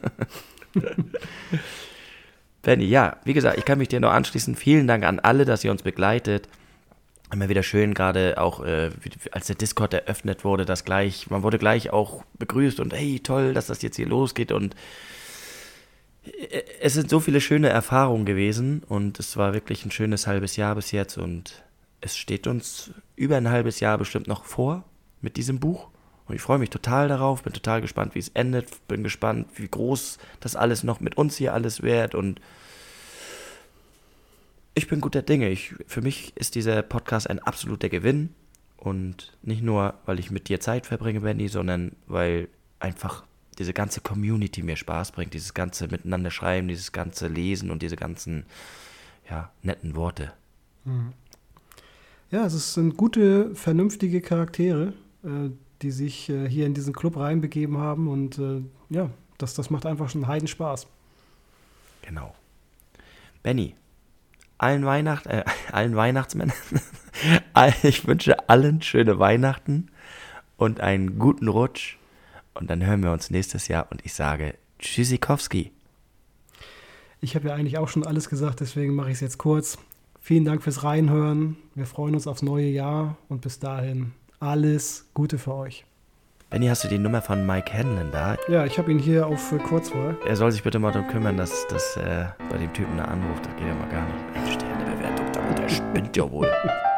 Benny, ja, wie gesagt, ich kann mich dir nur anschließen. Vielen Dank an alle, dass ihr uns begleitet immer wieder schön, gerade auch äh, als der Discord eröffnet wurde, dass gleich, man wurde gleich auch begrüßt und hey, toll, dass das jetzt hier losgeht und äh, es sind so viele schöne Erfahrungen gewesen und es war wirklich ein schönes halbes Jahr bis jetzt und es steht uns über ein halbes Jahr bestimmt noch vor mit diesem Buch und ich freue mich total darauf, bin total gespannt, wie es endet, bin gespannt, wie groß das alles noch mit uns hier alles wird und ich bin guter Dinge. Ich, für mich ist dieser Podcast ein absoluter Gewinn. Und nicht nur, weil ich mit dir Zeit verbringe, Benny, sondern weil einfach diese ganze Community mir Spaß bringt. Dieses ganze Miteinander schreiben, dieses ganze Lesen und diese ganzen ja, netten Worte. Mhm. Ja, es sind gute, vernünftige Charaktere, äh, die sich äh, hier in diesen Club reinbegeben haben. Und äh, ja, das, das macht einfach schon Heidenspaß. Genau. Benny, allen Weihnacht, äh, <laughs> allen Weihnachtsmännern. <laughs> ich wünsche allen schöne Weihnachten und einen guten Rutsch. Und dann hören wir uns nächstes Jahr und ich sage Tschüssikowski. Ich habe ja eigentlich auch schon alles gesagt, deswegen mache ich es jetzt kurz. Vielen Dank fürs Reinhören. Wir freuen uns aufs neue Jahr und bis dahin alles Gute für euch. Benny, hast du die Nummer von Mike Hanlon da? Ja, ich habe ihn hier auf äh, Kurzwahl. Er soll sich bitte mal darum kümmern, dass, dass äh, bei dem Typen eine anruft. Das geht ja mal gar nicht. Ein Sternebewertung, damit der spinnt ja wohl. <laughs>